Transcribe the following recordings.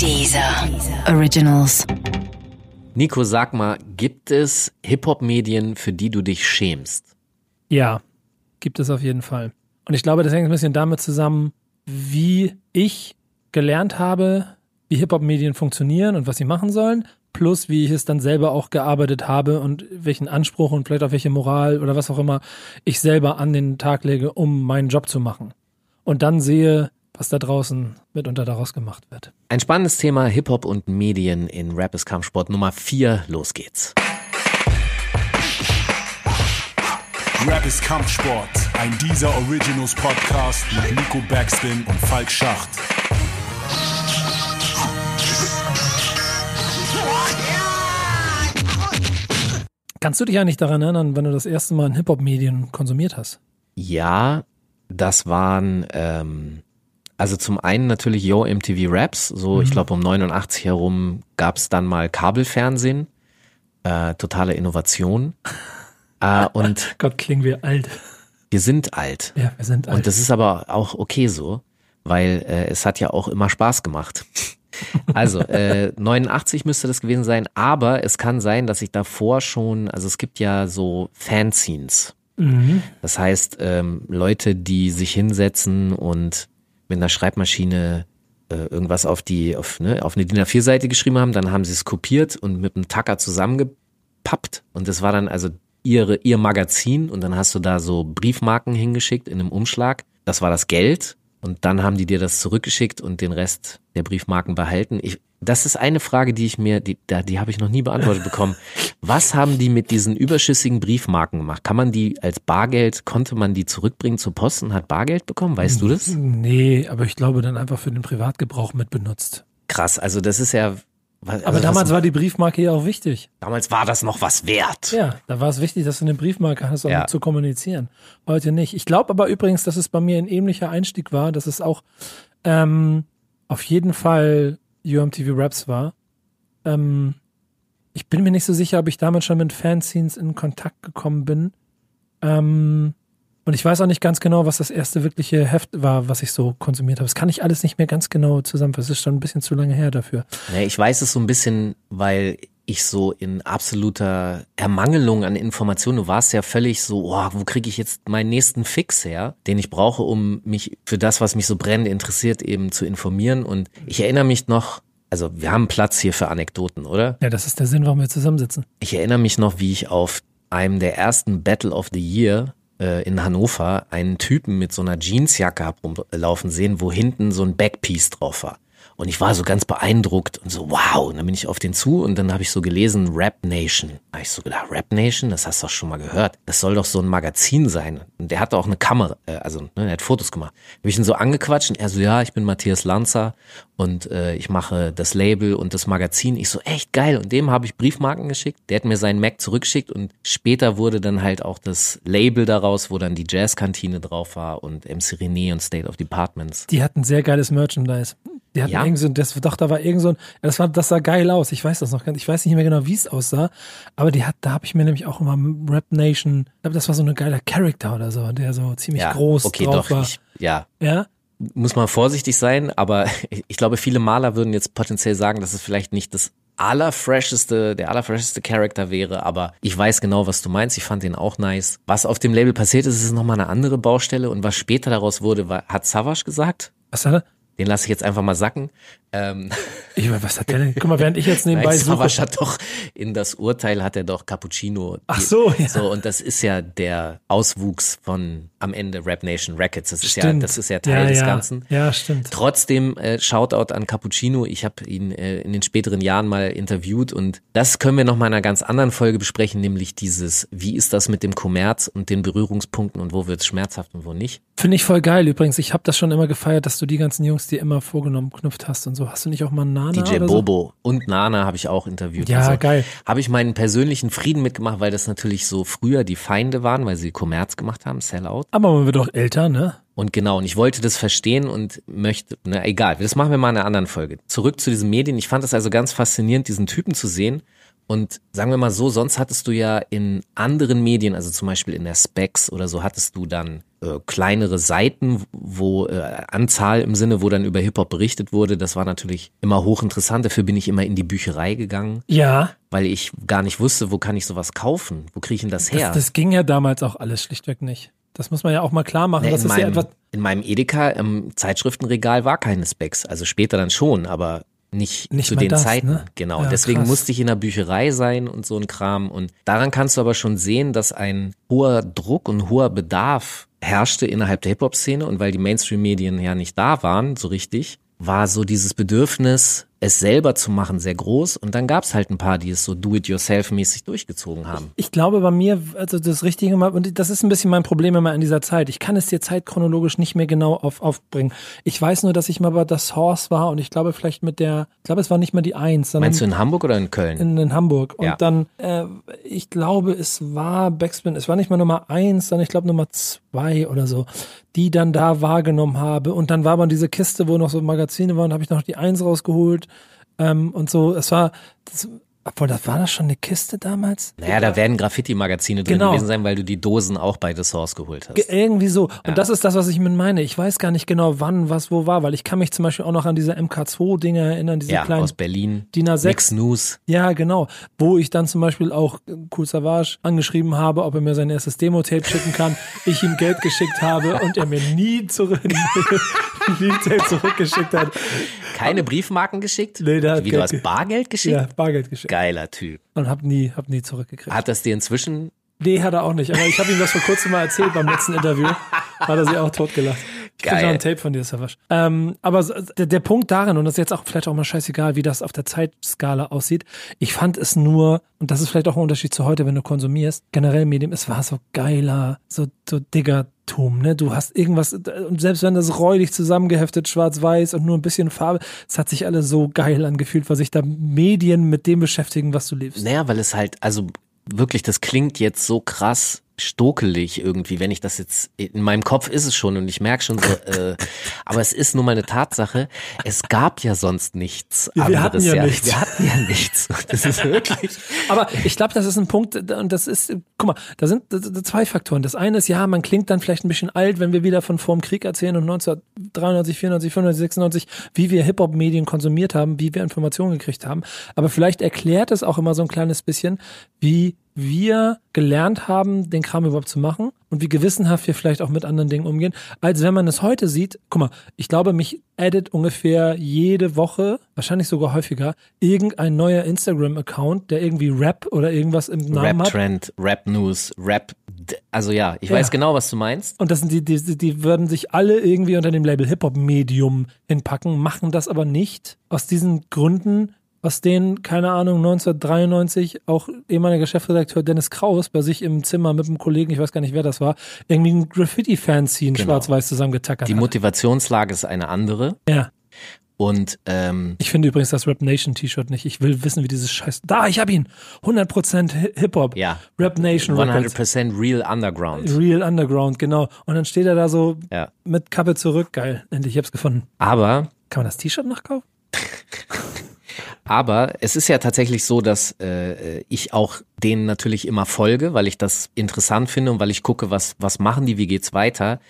Dieser Originals. Nico, sag mal, gibt es Hip-Hop-Medien, für die du dich schämst? Ja, gibt es auf jeden Fall. Und ich glaube, das hängt ein bisschen damit zusammen, wie ich gelernt habe, wie Hip-Hop-Medien funktionieren und was sie machen sollen, plus wie ich es dann selber auch gearbeitet habe und welchen Anspruch und vielleicht auch welche Moral oder was auch immer ich selber an den Tag lege, um meinen Job zu machen. Und dann sehe, was da draußen mitunter daraus gemacht wird. Ein spannendes Thema Hip-Hop und Medien in Rap ist Kampfsport Nummer 4. Los geht's. Rap ist Kampfsport, ein dieser Originals Podcast mit Nico Backspin und Falk Schacht. Kannst du dich eigentlich daran erinnern, wenn du das erste Mal in Hip-Hop-Medien konsumiert hast? Ja, das waren ähm, also zum einen natürlich Yo MTV Raps, so ich glaube um 89 herum gab's dann mal Kabelfernsehen, äh, totale Innovation. äh, und Gott, klingen wir alt. wir sind alt. Ja, wir sind alt. Und das ist aber auch okay so, weil äh, es hat ja auch immer Spaß gemacht. Also, äh, 89 müsste das gewesen sein, aber es kann sein, dass ich davor schon, also es gibt ja so Fanzines. mhm. Das heißt, ähm, Leute, die sich hinsetzen und mit einer Schreibmaschine äh, irgendwas auf die, auf, ne, auf eine DIN A4-Seite geschrieben haben, dann haben sie es kopiert und mit einem Tacker zusammengepappt und das war dann also ihre, ihr Magazin und dann hast du da so Briefmarken hingeschickt in einem Umschlag. Das war das Geld und dann haben die dir das zurückgeschickt und den Rest der Briefmarken behalten. Ich, das ist eine Frage, die ich mir, die, da, die habe ich noch nie beantwortet bekommen. Was haben die mit diesen überschüssigen Briefmarken gemacht? Kann man die als Bargeld, konnte man die zurückbringen zur Post und hat Bargeld bekommen? Weißt du das? Nee, aber ich glaube dann einfach für den Privatgebrauch mit benutzt. Krass, also das ist ja. was- Aber also damals was, war die Briefmarke ja auch wichtig. damals war das noch was wert. Ja, da war es wichtig, dass du eine Briefmarke hast, um Ja. zu kommunizieren. Heute nicht. Ich glaube aber übrigens, dass es bei mir ein ähnlicher Einstieg war, dass es auch ähm, auf jeden Fall UMTV Raps war. Ähm, ich bin mir nicht so sicher, ob ich damals schon mit Fanzines in Kontakt gekommen bin. Ähm, und ich weiß auch nicht ganz genau, was das erste wirkliche Heft war, was ich so konsumiert habe. Das kann ich alles nicht mehr ganz genau zusammenfassen. Es ist schon ein bisschen zu lange her dafür. Ja, ich weiß es so ein bisschen, weil ich so in absoluter Ermangelung an Informationen, du warst ja völlig so, oh, wo kriege ich jetzt meinen nächsten Fix her, den ich brauche, um mich für das, was mich so brennend interessiert, eben zu informieren. Und ich erinnere mich noch, also wir haben Platz hier für Anekdoten, oder? Ja, das ist der Sinn, warum wir zusammensitzen. Ich erinnere mich noch, wie ich auf einem der ersten Battle of the Year äh, in Hannover einen Typen mit so einer Jeansjacke hab rumlaufen sehen, wo hinten so ein Backpiece drauf war. Und ich war so ganz beeindruckt und so, wow. Und dann bin ich auf den zu und dann habe ich so gelesen, Rap Nation. Da hab ich so gedacht, Rap Nation, das hast du doch schon mal gehört. Das soll doch so ein Magazin sein. Und der hatte auch eine Kamera, äh, also ne, er hat Fotos gemacht. Habe ich ihn so angequatscht und er so, ja, ich bin Matthias Lanzer und äh, ich mache das Label und das Magazin. Ich so, echt geil. Und dem habe ich Briefmarken geschickt. Der hat mir seinen Mac zurückgeschickt und später wurde dann halt auch das Label daraus, wo dann die Jazzkantine drauf war und MC René und State of Departments. Die hatten sehr geiles Merchandise. Die hatten Ja? irgend so, das, doch, da war irgend so ein, das war, das sah geil aus. Ich weiß das noch ganz, ich weiß nicht mehr genau, wie es aussah, aber die hat, da habe ich mir nämlich auch immer Rap Nation, ich glaube, das war so ein geiler Charakter oder so, der so ziemlich Ja, groß okay, drauf doch. war. Ich, ja, ja? muss man vorsichtig sein, aber ich glaube, viele Maler würden jetzt potenziell sagen, dass es vielleicht nicht das allerfresheste, der allerfresheste Charakter wäre, aber ich weiß genau, was du meinst. Ich fand den auch nice. Was auf dem Label passiert ist, ist nochmal eine andere Baustelle und was später daraus wurde, war, hat Savage gesagt. Was hat er? Den lasse ich jetzt einfach mal sacken. Ähm, Ich, was hat der denn? Guck mal, während ich jetzt nebenbei Nein, suche. Hat doch in das Urteil hat er doch Cappuccino. Ach so, ja. So und das ist ja der Auswuchs von am Ende Rap Nation Records. Das ist ja Stimmt. das ist ja Teil des ja. Ganzen. Ja, stimmt. Trotzdem äh, Shoutout an Cappuccino. Ich habe ihn äh, in den späteren Jahren mal interviewt und das können wir noch mal in einer ganz anderen Folge besprechen, nämlich dieses, wie ist das mit dem Kommerz und den Berührungspunkten und wo wird es schmerzhaft und wo nicht. Finde ich voll geil. Übrigens, ich habe das schon immer gefeiert, dass du die ganzen Jungs dir immer vorgenommen knüpft hast und so. Hast du nicht auch mal einen Nana DJ oder so? Bobo und Nana habe ich auch interviewt. Ja, geil. Habe ich meinen persönlichen Frieden mitgemacht, weil das natürlich so früher die Feinde waren, weil sie Kommerz gemacht haben, Sellout. Aber man wird doch älter, ne? Und genau, und ich wollte das verstehen und möchte, na egal, das machen wir mal in einer anderen Folge. Zurück zu diesen Medien. Ich fand es also ganz faszinierend, diesen Typen zu sehen. Und sagen wir mal so, sonst hattest du ja in anderen Medien, also zum Beispiel in der Specs oder so, hattest du dann äh, kleinere Seiten, wo äh, Anzahl im Sinne, wo dann über Hip-Hop berichtet wurde. Das war natürlich immer hochinteressant. Dafür bin ich immer in die Bücherei gegangen, Ja, weil ich gar nicht wusste, wo kann ich sowas kaufen? Wo kriege ich denn das her? das, das ging ja damals auch alles schlichtweg nicht. Das muss man ja auch mal klar machen. Nee, das in, ist ja meinem, etwas, in meinem Edeka im Zeitschriftenregal war keine Specs. Also später dann schon, aber nicht, Nicht zu den das, Zeiten. ne? Genau. Ja, Deswegen krass. musste ich in der Bücherei sein und so ein Kram. Und daran kannst du aber schon sehen, dass ein hoher Druck und hoher Bedarf herrschte innerhalb der Hip-Hop-Szene. Und weil die Mainstream-Medien ja nicht da waren, so richtig, war so dieses Bedürfnis, es selber zu machen, sehr groß. Und dann gab es halt ein paar, die es so do-it-yourself-mäßig durchgezogen haben. Ich glaube bei mir, also das Richtige mal, und das ist ein bisschen mein Problem immer in dieser Zeit. Ich kann es dir zeitchronologisch nicht mehr genau auf, aufbringen. Ich weiß nur, dass ich mal bei The Source war und ich glaube vielleicht mit der, ich glaube es war nicht mal die Eins, sondern Meinst du in Hamburg oder in Köln? in, in Hamburg. Und Ja. dann, äh, ich glaube, es war Backspin, es war nicht mal Nummer eins, sondern ich glaube Nummer zwei oder so, die dann da wahrgenommen habe. Und dann war aber diese Kiste, wo noch so Magazine waren, habe ich noch die Eins rausgeholt. Ähm, und so, es war, das, obwohl, das war das schon eine Kiste damals? Naja, da werden Graffiti-Magazine drin Genau. gewesen sein, weil du die Dosen auch bei The Source geholt hast. Ge- Irgendwie so. Und das ist das, was ich mit meine. Ich weiß gar nicht genau, wann, was, wo war, weil ich kann mich zum Beispiel auch noch an diese MK2-Dinge erinnern, diese ja, kleinen aus Berlin. DIN A6. Mix News. Ja, genau. Wo ich dann zum Beispiel auch äh, Cool Savage angeschrieben habe, ob er mir sein erstes Demo-Tape schicken kann. Ich ihm Geld geschickt habe und er mir nie zurück, nie Tape zurückgeschickt hat. Keine Briefmarken geschickt? Nee, der Wie, du hast ge- Bargeld geschickt? Ja, Bargeld geschickt. Geiler Typ. Und hab nie, hab nie zurückgekriegt. Hat das dir inzwischen Nee, hat er auch nicht. Aber ich habe ihm das vor kurzem mal erzählt beim letzten Interview. Hat er sich auch totgelacht. Ich krieg noch ein Tape von dir, Savasch. Ähm, aber der, der Punkt darin, und das ist jetzt auch vielleicht auch mal scheißegal, wie das auf der Zeitskala aussieht. Ich fand es nur, und das ist vielleicht auch ein Unterschied zu heute, wenn du konsumierst, generell Medium, es war so geiler, so, so Diggertum, ne? Du hast irgendwas, und selbst wenn das räudig zusammengeheftet, schwarz-weiß und nur ein bisschen Farbe, es hat sich alles so geil angefühlt, weil sich da Medien mit dem beschäftigen, was du liebst. Naja, weil es halt, also wirklich, das klingt jetzt so krass stokelig irgendwie, wenn ich das jetzt, in meinem Kopf ist es schon und ich merke schon so, äh, aber es ist nun mal eine Tatsache, es gab ja sonst nichts Ja, wir hatten ja nichts. Wir hatten ja nichts. Das ist wirklich, Aber ich glaube, das ist ein Punkt, und das ist, guck mal, da sind zwei Faktoren. Das eine ist, ja, man klingt dann vielleicht ein bisschen alt, wenn wir wieder von vorm Krieg erzählen und 1993, 94, 95, 96, wie wir Hip-Hop-Medien konsumiert haben, wie wir Informationen gekriegt haben. Aber vielleicht erklärt es auch immer so ein kleines bisschen, wie wir gelernt haben, den Kram überhaupt zu machen und wie gewissenhaft wir vielleicht auch mit anderen Dingen umgehen, als wenn man es heute sieht. Guck mal, ich glaube, mich addet ungefähr jede Woche, wahrscheinlich sogar häufiger, irgendein neuer Instagram-Account, der irgendwie Rap oder irgendwas im Namen hat. Rap-Trend, Rap-News, Rap, also ja, ich Ja. weiß genau, was du meinst. Und das sind die, die, die- die würden sich alle irgendwie unter dem Label Hip-Hop-Medium hinpacken, machen das aber nicht. Aus diesen Gründen, aus denen, keine Ahnung, 1993 auch ehemaliger Chefredakteur Dennis Kraus bei sich im Zimmer mit einem Kollegen, ich weiß gar nicht, wer das war, irgendwie ein Graffiti-Fanzine Genau. schwarz-weiß zusammengetackert Die hat. Motivationslage ist eine andere Ja. und ähm, Ich finde übrigens das Rap Nation T-Shirt nicht. Ich will wissen, wie dieses Scheiß. Da, ich hab ihn. 100% Hi- Hip-Hop. ja, Rap Nation Records. 100% Real Underground. Real Underground, genau. Und dann steht er da so Ja. mit Kappe zurück. Geil. Endlich, ich hab's gefunden. Aber Kann man das T-Shirt nachkaufen? Aber es ist ja tatsächlich so, dass äh, ich auch denen natürlich immer folge, weil ich das interessant finde und weil ich gucke, was, was machen die, wie geht's weiter.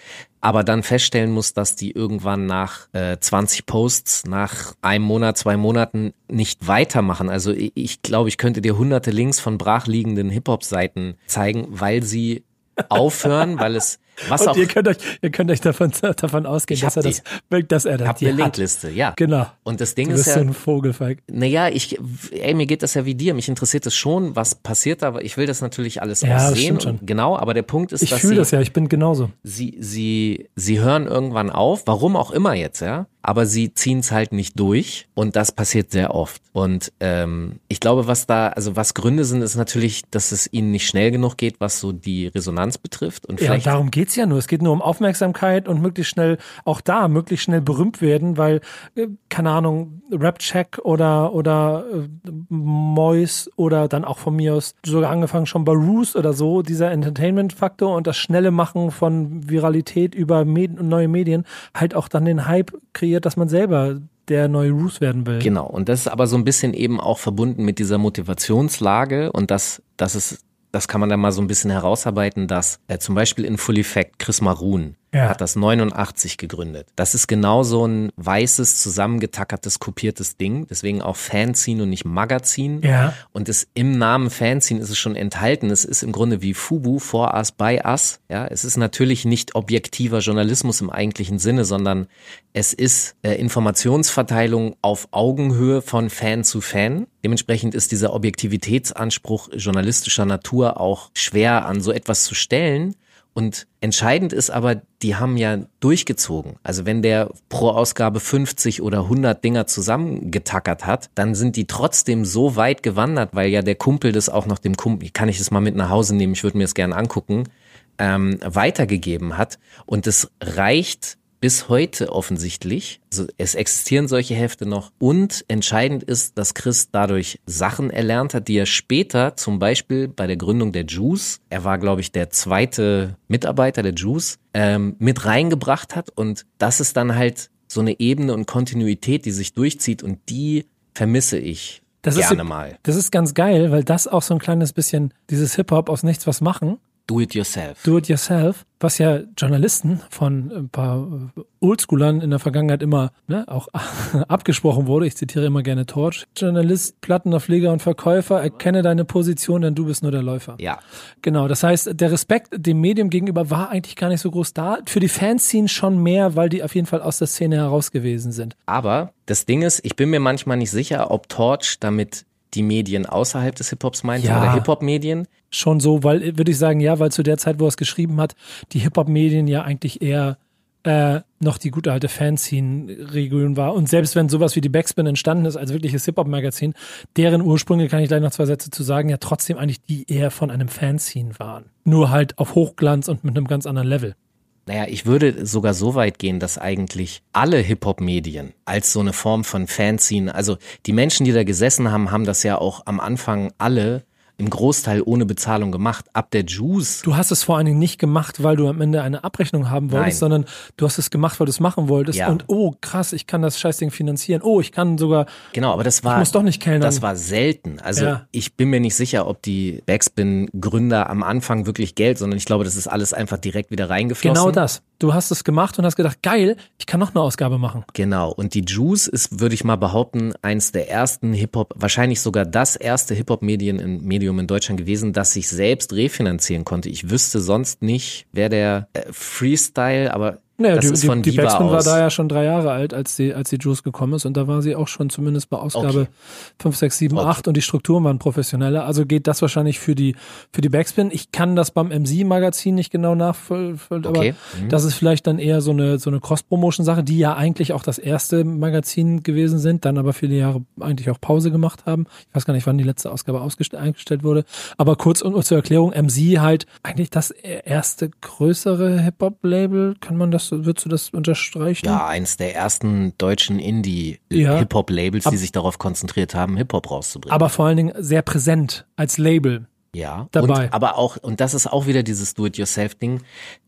Aber dann feststellen muss, dass die irgendwann nach äh, 20 Posts, nach einem Monat, zwei Monaten nicht weitermachen. Also ich, ich glaube, ich könnte dir hunderte Links von brachliegenden Hip-Hop-Seiten zeigen, weil sie aufhören, weil es was Und auch ihr könnt euch, ihr könnt euch davon, davon ausgehen, Ich dass er das, dass er das hab die eine. Linkliste, ja. Genau. Und das Ding Du ist bist ja, so ein Vogelfeig. Naja, ich, ey, mir geht das ja wie dir. Mich interessiert es schon, was passiert da, aber ich will das natürlich alles Ja, auch das sehen. Und genau, aber der Punkt ist, Ich dass fühle sie, das ja, ich bin genauso. sie, sie, sie hören irgendwann auf, warum auch immer jetzt, ja. Aber sie ziehen es halt nicht durch und das passiert sehr oft. Und ähm, ich glaube, was da, also was Gründe sind, ist natürlich, dass es ihnen nicht schnell genug geht, was so die Resonanz betrifft. Und Ja, vielleicht darum geht's ja nur. Es geht nur um Aufmerksamkeit und möglichst schnell, auch da, möglichst schnell berühmt werden, weil, äh, keine Ahnung, Rap-Check oder, oder äh, Mois oder dann auch von mir aus sogar angefangen schon bei Roos oder so, dieser Entertainment-Faktor und das schnelle Machen von Viralität über Med neue Medien halt auch dann den Hype kreiert, dass man selber der neue Roos werden will. Genau, und das ist aber so ein bisschen eben auch verbunden mit dieser Motivationslage und das, das ist, das kann man dann mal so ein bisschen herausarbeiten, dass äh, zum Beispiel in Full Effect Chris Maroon Ja. hat das 89 gegründet. Das ist genau so ein weißes, zusammengetackertes, kopiertes Ding. Deswegen auch Fanzine und nicht Magazin. Ja. Und es im Namen Fanzine ist es schon enthalten. Es ist im Grunde wie Fubu, for us, by us. Ja, es ist natürlich nicht objektiver Journalismus im eigentlichen Sinne, sondern es ist äh, Informationsverteilung auf Augenhöhe von Fan zu Fan. Dementsprechend ist dieser Objektivitätsanspruch journalistischer Natur auch schwer an so etwas zu stellen. Und entscheidend ist aber, die haben ja durchgezogen. Also wenn der pro Ausgabe 50 oder 100 Dinger zusammengetackert hat, dann sind die trotzdem so weit gewandert, weil ja der Kumpel das auch noch dem Kumpel, kann ich das mal mit nach Hause nehmen, ich würde mir das gerne angucken, ähm, weitergegeben hat. Und es reicht bis heute offensichtlich. Also es existieren solche Hefte noch. Und entscheidend ist, dass Chris dadurch Sachen erlernt hat, die er später zum Beispiel bei der Gründung der Juice, er war glaube ich der zweite Mitarbeiter der Juice, ähm, mit reingebracht hat. Und das ist dann halt so eine Ebene und Kontinuität, die sich durchzieht und die vermisse ich Das ist, gerne mal. das ist ganz geil, weil das auch so ein kleines bisschen dieses Hip-Hop aus nichts was machen, Do it yourself. do it yourself, was ja Journalisten von ein paar Oldschoolern in der Vergangenheit immer ne, auch abgesprochen wurde. Ich zitiere immer gerne Torch. Journalist, Plattenaufleger und Verkäufer, erkenne deine Position, denn du bist nur der Läufer. ja. Genau, das heißt, der Respekt dem Medium gegenüber war eigentlich gar nicht so groß da. Für die Fanszene schon mehr, weil die auf jeden Fall aus der Szene heraus gewesen sind. Aber das Ding ist, ich bin mir manchmal nicht sicher, ob Torch damit die Medien außerhalb des Hip-Hops meinte Ja. oder Hip-Hop-Medien. Schon so, weil, würde ich sagen, ja, weil zu der Zeit, wo er es geschrieben hat, die Hip-Hop-Medien ja eigentlich eher äh, noch die gute alte Fanzine-Region war. Und selbst wenn sowas wie die Backspin entstanden ist als wirkliches Hip-Hop-Magazin, deren Ursprünge, kann ich gleich noch zwei Sätze zu sagen, ja trotzdem eigentlich die eher von einem Fanzine waren. Nur halt auf Hochglanz und mit einem ganz anderen Level. Naja, ich würde sogar so weit gehen, dass eigentlich alle Hip-Hop-Medien als so eine Form von Fanzine, also die Menschen, die da gesessen haben, haben das ja auch am Anfang alle im Großteil ohne Bezahlung gemacht. Ab der Juice Du hast es vor allen Dingen nicht gemacht, weil du am Ende eine Abrechnung haben wolltest, Nein. sondern du hast es gemacht, weil du es machen wolltest. Ja. Und oh, krass, ich kann das Scheißding finanzieren. Oh, ich kann sogar Genau, aber das war muss doch nicht kellnern. Das war selten. Also Ja. ich bin mir nicht sicher, ob die Backspin-Gründer am Anfang wirklich Geld, sondern ich glaube, das ist alles einfach direkt wieder reingeflossen. Genau das. Du hast es gemacht und hast gedacht, geil, ich kann noch eine Ausgabe machen. Genau. Und die Juice ist, würde ich mal behaupten, eins der ersten Hip-Hop, wahrscheinlich sogar das erste Hip-Hop-Medien in Medium in Deutschland gewesen, das sich selbst refinanzieren konnte. Ich wüsste sonst nicht, wer der äh, Freestyle, aber Naja, das die, ist die, von die Backspin war da ja schon drei Jahre alt, als die, als die Juice gekommen ist. Und da war sie auch schon zumindest bei Ausgabe Okay. 5, 6, 7, Okay. 8 und die Strukturen waren professioneller. Also geht das wahrscheinlich für die, für die Backspin. Ich kann das beim MC-Magazin nicht genau nachvollziehen, aber Okay. Mhm. das ist vielleicht dann eher so eine, so eine Cross-Promotion-Sache, die ja eigentlich auch das erste Magazin gewesen sind, dann aber viele Jahre eigentlich auch Pause gemacht haben. Ich weiß gar nicht, wann die letzte Ausgabe eingestellt wurde. Aber kurz und zur Erklärung, MC halt eigentlich das erste größere Hip-Hop-Label. Kann man das, würdest du das unterstreichen? Ja, eins der ersten deutschen Ja. Indie-Hip-Hop-Labels, die Ab- sich darauf konzentriert haben, Hip-Hop rauszubringen. Aber vor allen Dingen sehr präsent als Label. ja, dabei. Und, aber auch, und das ist auch wieder dieses Do-it-yourself-Ding.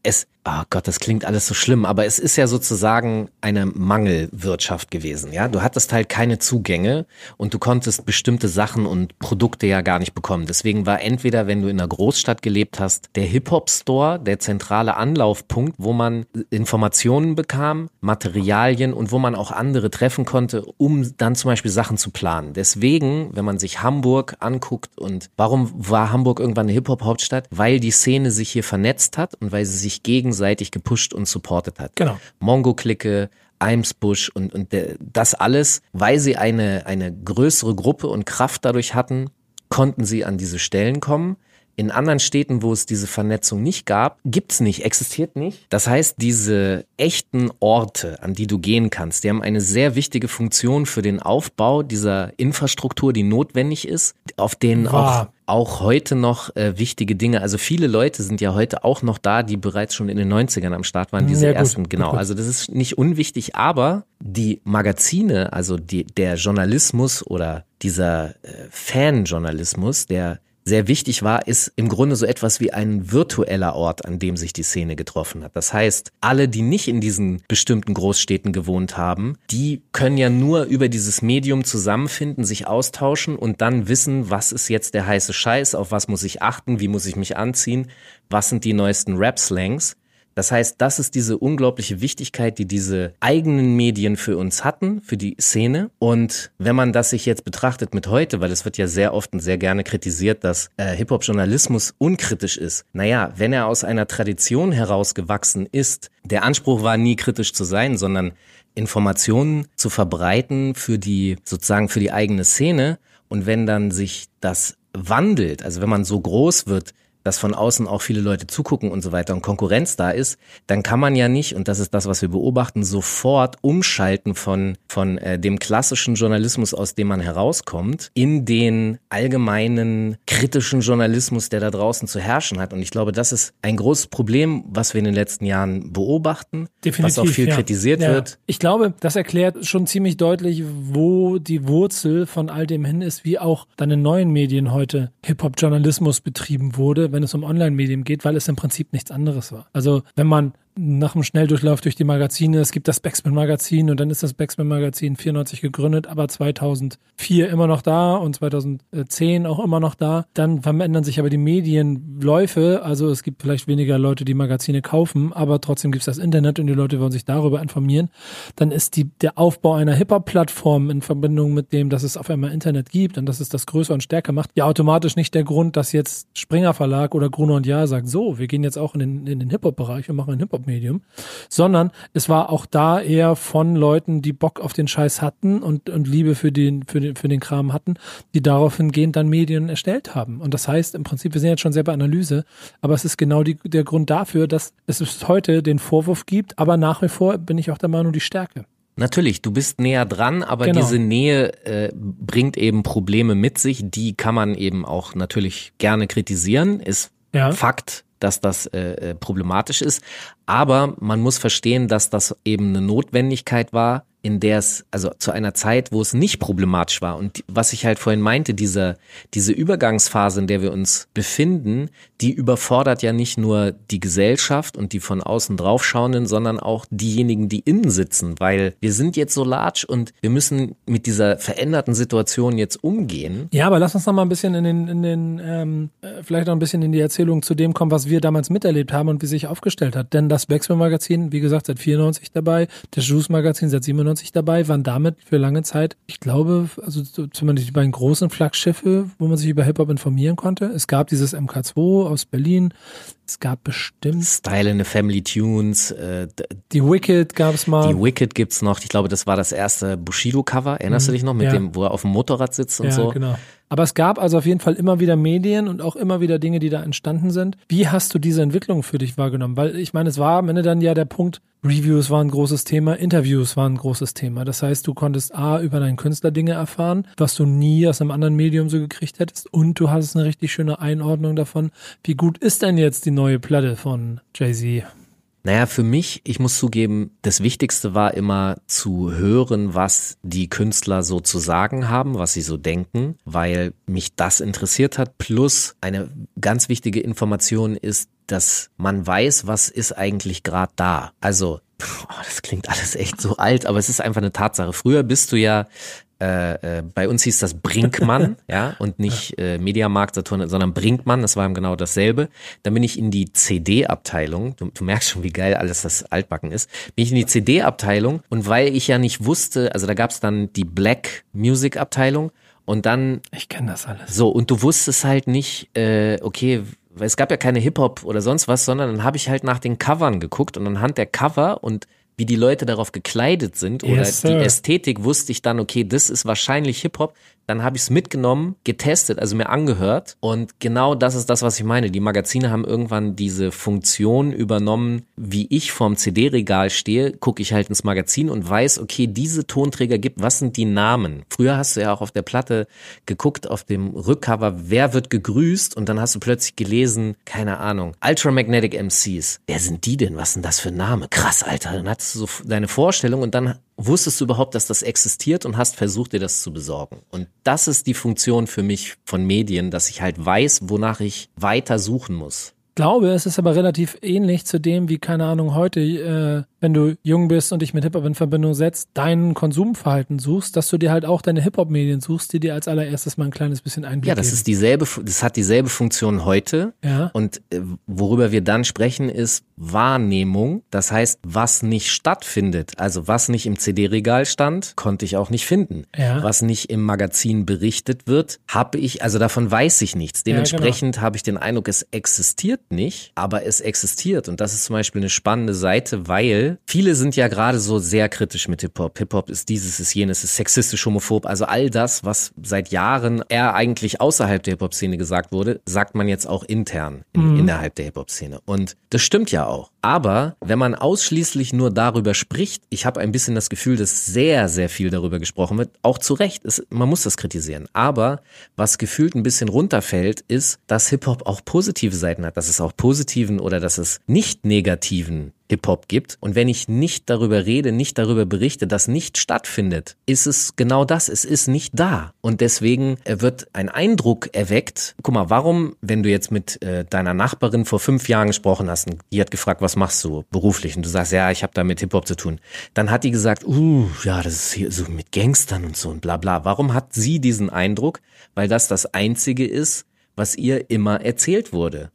Es, oh Gott, das klingt alles so schlimm, aber es ist ja sozusagen eine Mangelwirtschaft gewesen, ja. Du hattest halt keine Zugänge und du konntest bestimmte Sachen und Produkte ja gar nicht bekommen. Deswegen war entweder, wenn du in einer Großstadt gelebt hast, der Hip-Hop-Store der zentrale Anlaufpunkt, wo man Informationen bekam, Materialien und wo man auch andere treffen konnte, um dann zum Beispiel Sachen zu planen. Deswegen, wenn man sich Hamburg anguckt und warum war Hamburg irgendwann eine Hip-Hop-Hauptstadt? Weil die Szene sich hier vernetzt hat und weil sie sich gegenseitig gepusht und supportet hat. Genau. Mongo-Clique, Eimsbusch und, und das alles, weil sie eine, eine größere Gruppe und Kraft dadurch hatten, konnten sie an diese Stellen kommen. In anderen Städten, wo es diese Vernetzung nicht gab, gibt's nicht, existiert nicht. Das heißt, diese echten Orte, an die du gehen kannst, die haben eine sehr wichtige Funktion für den Aufbau dieser Infrastruktur, die notwendig ist, auf denen auch Wahr. auch heute noch äh, wichtige Dinge, also viele Leute sind ja heute auch noch da, die bereits schon in den 90ern am Start waren, diese Ja, gut, ersten, genau. gut. Also das ist nicht unwichtig, aber die Magazine, also die, der Journalismus oder dieser äh, Fanjournalismus, der sehr wichtig war, ist im Grunde so etwas wie ein virtueller Ort, an dem sich die Szene getroffen hat. Das heißt, alle, die nicht in diesen bestimmten Großstädten gewohnt haben, die können ja nur über dieses Medium zusammenfinden, sich austauschen und dann wissen, was ist jetzt der heiße Scheiß, auf was muss ich achten, wie muss ich mich anziehen, was sind die neuesten Rap-Slangs. Das heißt, das ist diese unglaubliche Wichtigkeit, die diese eigenen Medien für uns hatten, für die Szene. Und wenn man das sich jetzt betrachtet mit heute, weil es wird ja sehr oft und sehr gerne kritisiert, dass äh, Hip-Hop-Journalismus unkritisch ist. Naja, wenn er aus einer Tradition herausgewachsen ist, der Anspruch war nie kritisch zu sein, sondern Informationen zu verbreiten für die, sozusagen für die eigene Szene. Und wenn dann sich das wandelt, also wenn man so groß wird, dass von außen auch viele Leute zugucken und so weiter und Konkurrenz da ist, dann kann man ja nicht, und das ist das, was wir beobachten, sofort umschalten von, von äh, dem klassischen Journalismus, aus dem man herauskommt, in den allgemeinen kritischen Journalismus, der da draußen zu herrschen hat. Und ich glaube, das ist ein großes Problem, was wir in den letzten Jahren beobachten, Definitiv, was auch viel ja. kritisiert Ja. wird. Ich glaube, das erklärt schon ziemlich deutlich, wo die Wurzel von all dem hin ist, wie auch dann in neuen Medien heute Hip-Hop-Journalismus betrieben wurde, wenn es um Online-Medien geht, weil es im Prinzip nichts anderes war. Also wenn man nach dem Schnelldurchlauf durch die Magazine, es gibt das Backspin-Magazin und dann ist das Backspin-Magazin 94 gegründet, aber 2004 immer noch da und 2010 auch immer noch da. Dann verändern sich aber die Medienläufe, also es gibt vielleicht weniger Leute, die Magazine kaufen, aber trotzdem gibt es das Internet und die Leute wollen sich darüber informieren. Dann ist die, der Aufbau einer Hip-Hop-Plattform in Verbindung mit dem, dass es auf einmal Internet gibt und dass es das größer und stärker macht, ja automatisch nicht der Grund, dass jetzt Springer Verlag oder Gruner und Jahr sagt, so, wir gehen jetzt auch in den, in den Hip-Hop-Bereich und machen ein Hip-Hop-Medium, sondern es war auch da eher von Leuten, die Bock auf den Scheiß hatten und, und Liebe für den, für den, für den Kram hatten, die daraufhin gehend dann Medien erstellt haben. Und das heißt, im Prinzip, wir sind jetzt schon sehr bei Analyse, aber es ist genau die, der Grund dafür, dass es heute den Vorwurf gibt, aber nach wie vor bin ich auch der Meinung, die Stärke. Natürlich, du bist näher dran, aber Genau. diese Nähe äh, bringt eben Probleme mit sich, die kann man eben auch natürlich gerne kritisieren, ist Ja. Fakt, dass das äh, äh, problematisch ist, aber man muss verstehen, dass das eben eine Notwendigkeit war, in der es, also zu einer Zeit, wo es nicht problematisch war. Und was ich halt vorhin meinte, diese, diese Übergangsphase, in der wir uns befinden, die überfordert ja nicht nur die Gesellschaft und die von außen draufschauenden, sondern auch diejenigen, die innen sitzen, weil wir sind jetzt so large und wir müssen mit dieser veränderten Situation jetzt umgehen. Ja, aber lass uns noch mal ein bisschen in den, in den, ähm, äh, vielleicht noch ein bisschen in die Erzählung zu dem kommen, was wir damals miterlebt haben und wie sich aufgestellt hat. Denn das Backspin-Magazin, wie gesagt, seit 94 dabei, das Juice-Magazin seit 97 dabei, waren damit für lange Zeit, ich glaube, also so zumindest die beiden großen Flaggschiffe, wo man sich über Hip-Hop informieren konnte. Es gab dieses MK2 aus Berlin. Es gab bestimmt Style in the Family Tunes, äh, die Wicked gab es mal. die Wicked gibt's noch. Ich glaube, das war das erste Bushido-Cover. Erinnerst du dich noch mit Mhm. ja. dem, wo er auf dem Motorrad sitzt und ja, so? genau. Aber es gab also auf jeden Fall immer wieder Medien und auch immer wieder Dinge, die da entstanden sind. Wie hast du diese Entwicklung für dich wahrgenommen? Weil ich meine, es war am Ende dann ja der Punkt, Reviews waren ein großes Thema, Interviews waren ein großes Thema. Das heißt, du konntest A, über deinen Künstler Dinge erfahren, was du nie aus einem anderen Medium so gekriegt hättest. Und du hattest eine richtig schöne Einordnung davon, wie gut ist denn jetzt die neue Platte von Jay-Z? Naja, für mich, ich muss zugeben, das Wichtigste war immer zu hören, was die Künstler so zu sagen haben, was sie so denken, weil mich das interessiert hat. Plus eine ganz wichtige Information ist, dass man weiß, was ist eigentlich gerade da. Also, das klingt alles echt so alt, aber es ist einfach eine Tatsache. Früher bist du ja äh, äh, bei uns hieß das Brinkmann, ja, und nicht äh, Mediamarkt, Saturn, sondern Brinkmann, das war eben genau dasselbe. Dann bin ich in die CD-Abteilung, du, du merkst schon, wie geil alles das altbacken ist, bin ich in die CD-Abteilung und weil ich ja nicht wusste, also da gab's dann die Black Music-Abteilung und dann Ich kenne das alles. so, und du wusstest halt nicht, äh, okay, weil es gab ja keine Hip-Hop oder sonst was, sondern dann habe ich halt nach den Covern geguckt und anhand der Cover und wie die Leute darauf gekleidet sind oder Yes, die. Ästhetik wusste ich dann, okay, das ist wahrscheinlich Hip-Hop. Dann habe ich es mitgenommen, getestet, also mir angehört. Und genau das ist das, was ich meine. Die Magazine haben irgendwann diese Funktion übernommen, wie ich vorm CD-Regal stehe, gucke ich halt ins Magazin und weiß, okay, diese Tonträger gibt, was sind die Namen? Früher hast du ja auch auf der Platte geguckt, auf dem Rückcover, wer wird gegrüßt und dann hast du plötzlich gelesen, keine Ahnung, Ultramagnetic MCs. Wer sind die denn? Was sind das für Name? Krass, Alter. Dann hattest du so deine Vorstellung und dann wusstest du überhaupt, dass das existiert und hast versucht, dir das zu besorgen. Und das ist die Funktion für mich von Medien, dass ich halt weiß, wonach ich weiter suchen muss glaube, es ist aber relativ ähnlich zu dem, wie, keine Ahnung, heute, äh, wenn du jung bist und dich mit Hip-Hop in Verbindung setzt, dein Konsumverhalten suchst, dass du dir halt auch deine Hip-Hop-Medien suchst, die dir als allererstes mal ein kleines bisschen Einblick Ja, das geben. ist dieselbe, das hat dieselbe Funktion heute. Ja. Und äh, worüber wir dann sprechen, ist Wahrnehmung. Das heißt, was nicht stattfindet, also was nicht im CD-Regal stand, konnte ich auch nicht finden. Ja. Was nicht im Magazin berichtet wird, habe ich, also davon weiß ich nichts. genau. Dementsprechend habe ich den Eindruck, es existiert nicht, aber es existiert. Und das ist zum Beispiel eine spannende Seite, weil viele sind ja gerade so sehr kritisch mit Hip-Hop. Hip-Hop ist dieses, ist jenes, ist sexistisch, homophob. Also all das, was seit Jahren eher eigentlich außerhalb der Hip-Hop-Szene gesagt wurde, sagt man jetzt auch intern in, innerhalb der Hip-Hop-Szene. Und das stimmt ja auch. Aber wenn man ausschließlich nur darüber spricht, ich habe ein bisschen das Gefühl, dass sehr, sehr viel darüber gesprochen wird, auch zu Recht, es, man muss das kritisieren. Aber was gefühlt ein bisschen runterfällt, ist, dass Hip-Hop auch positive Seiten hat, dass es auch positiven oder dass es nicht negativen Hip-Hop gibt. Und wenn ich nicht darüber rede, nicht darüber berichte, das nicht stattfindet, ist es genau das. Es ist nicht da. Und deswegen äh, wird ein Eindruck erweckt. Guck mal, warum, wenn du jetzt mit äh, deiner Nachbarin vor fünf Jahren gesprochen hast und die hat gefragt, was machst du beruflich? Und du sagst, ja, ich habe da mit Hip-Hop zu tun. Dann hat die gesagt, uh, ja, das ist hier so mit Gangstern und so und bla bla. Warum hat sie diesen Eindruck? Weil das das Einzige ist, was ihr immer erzählt wurde.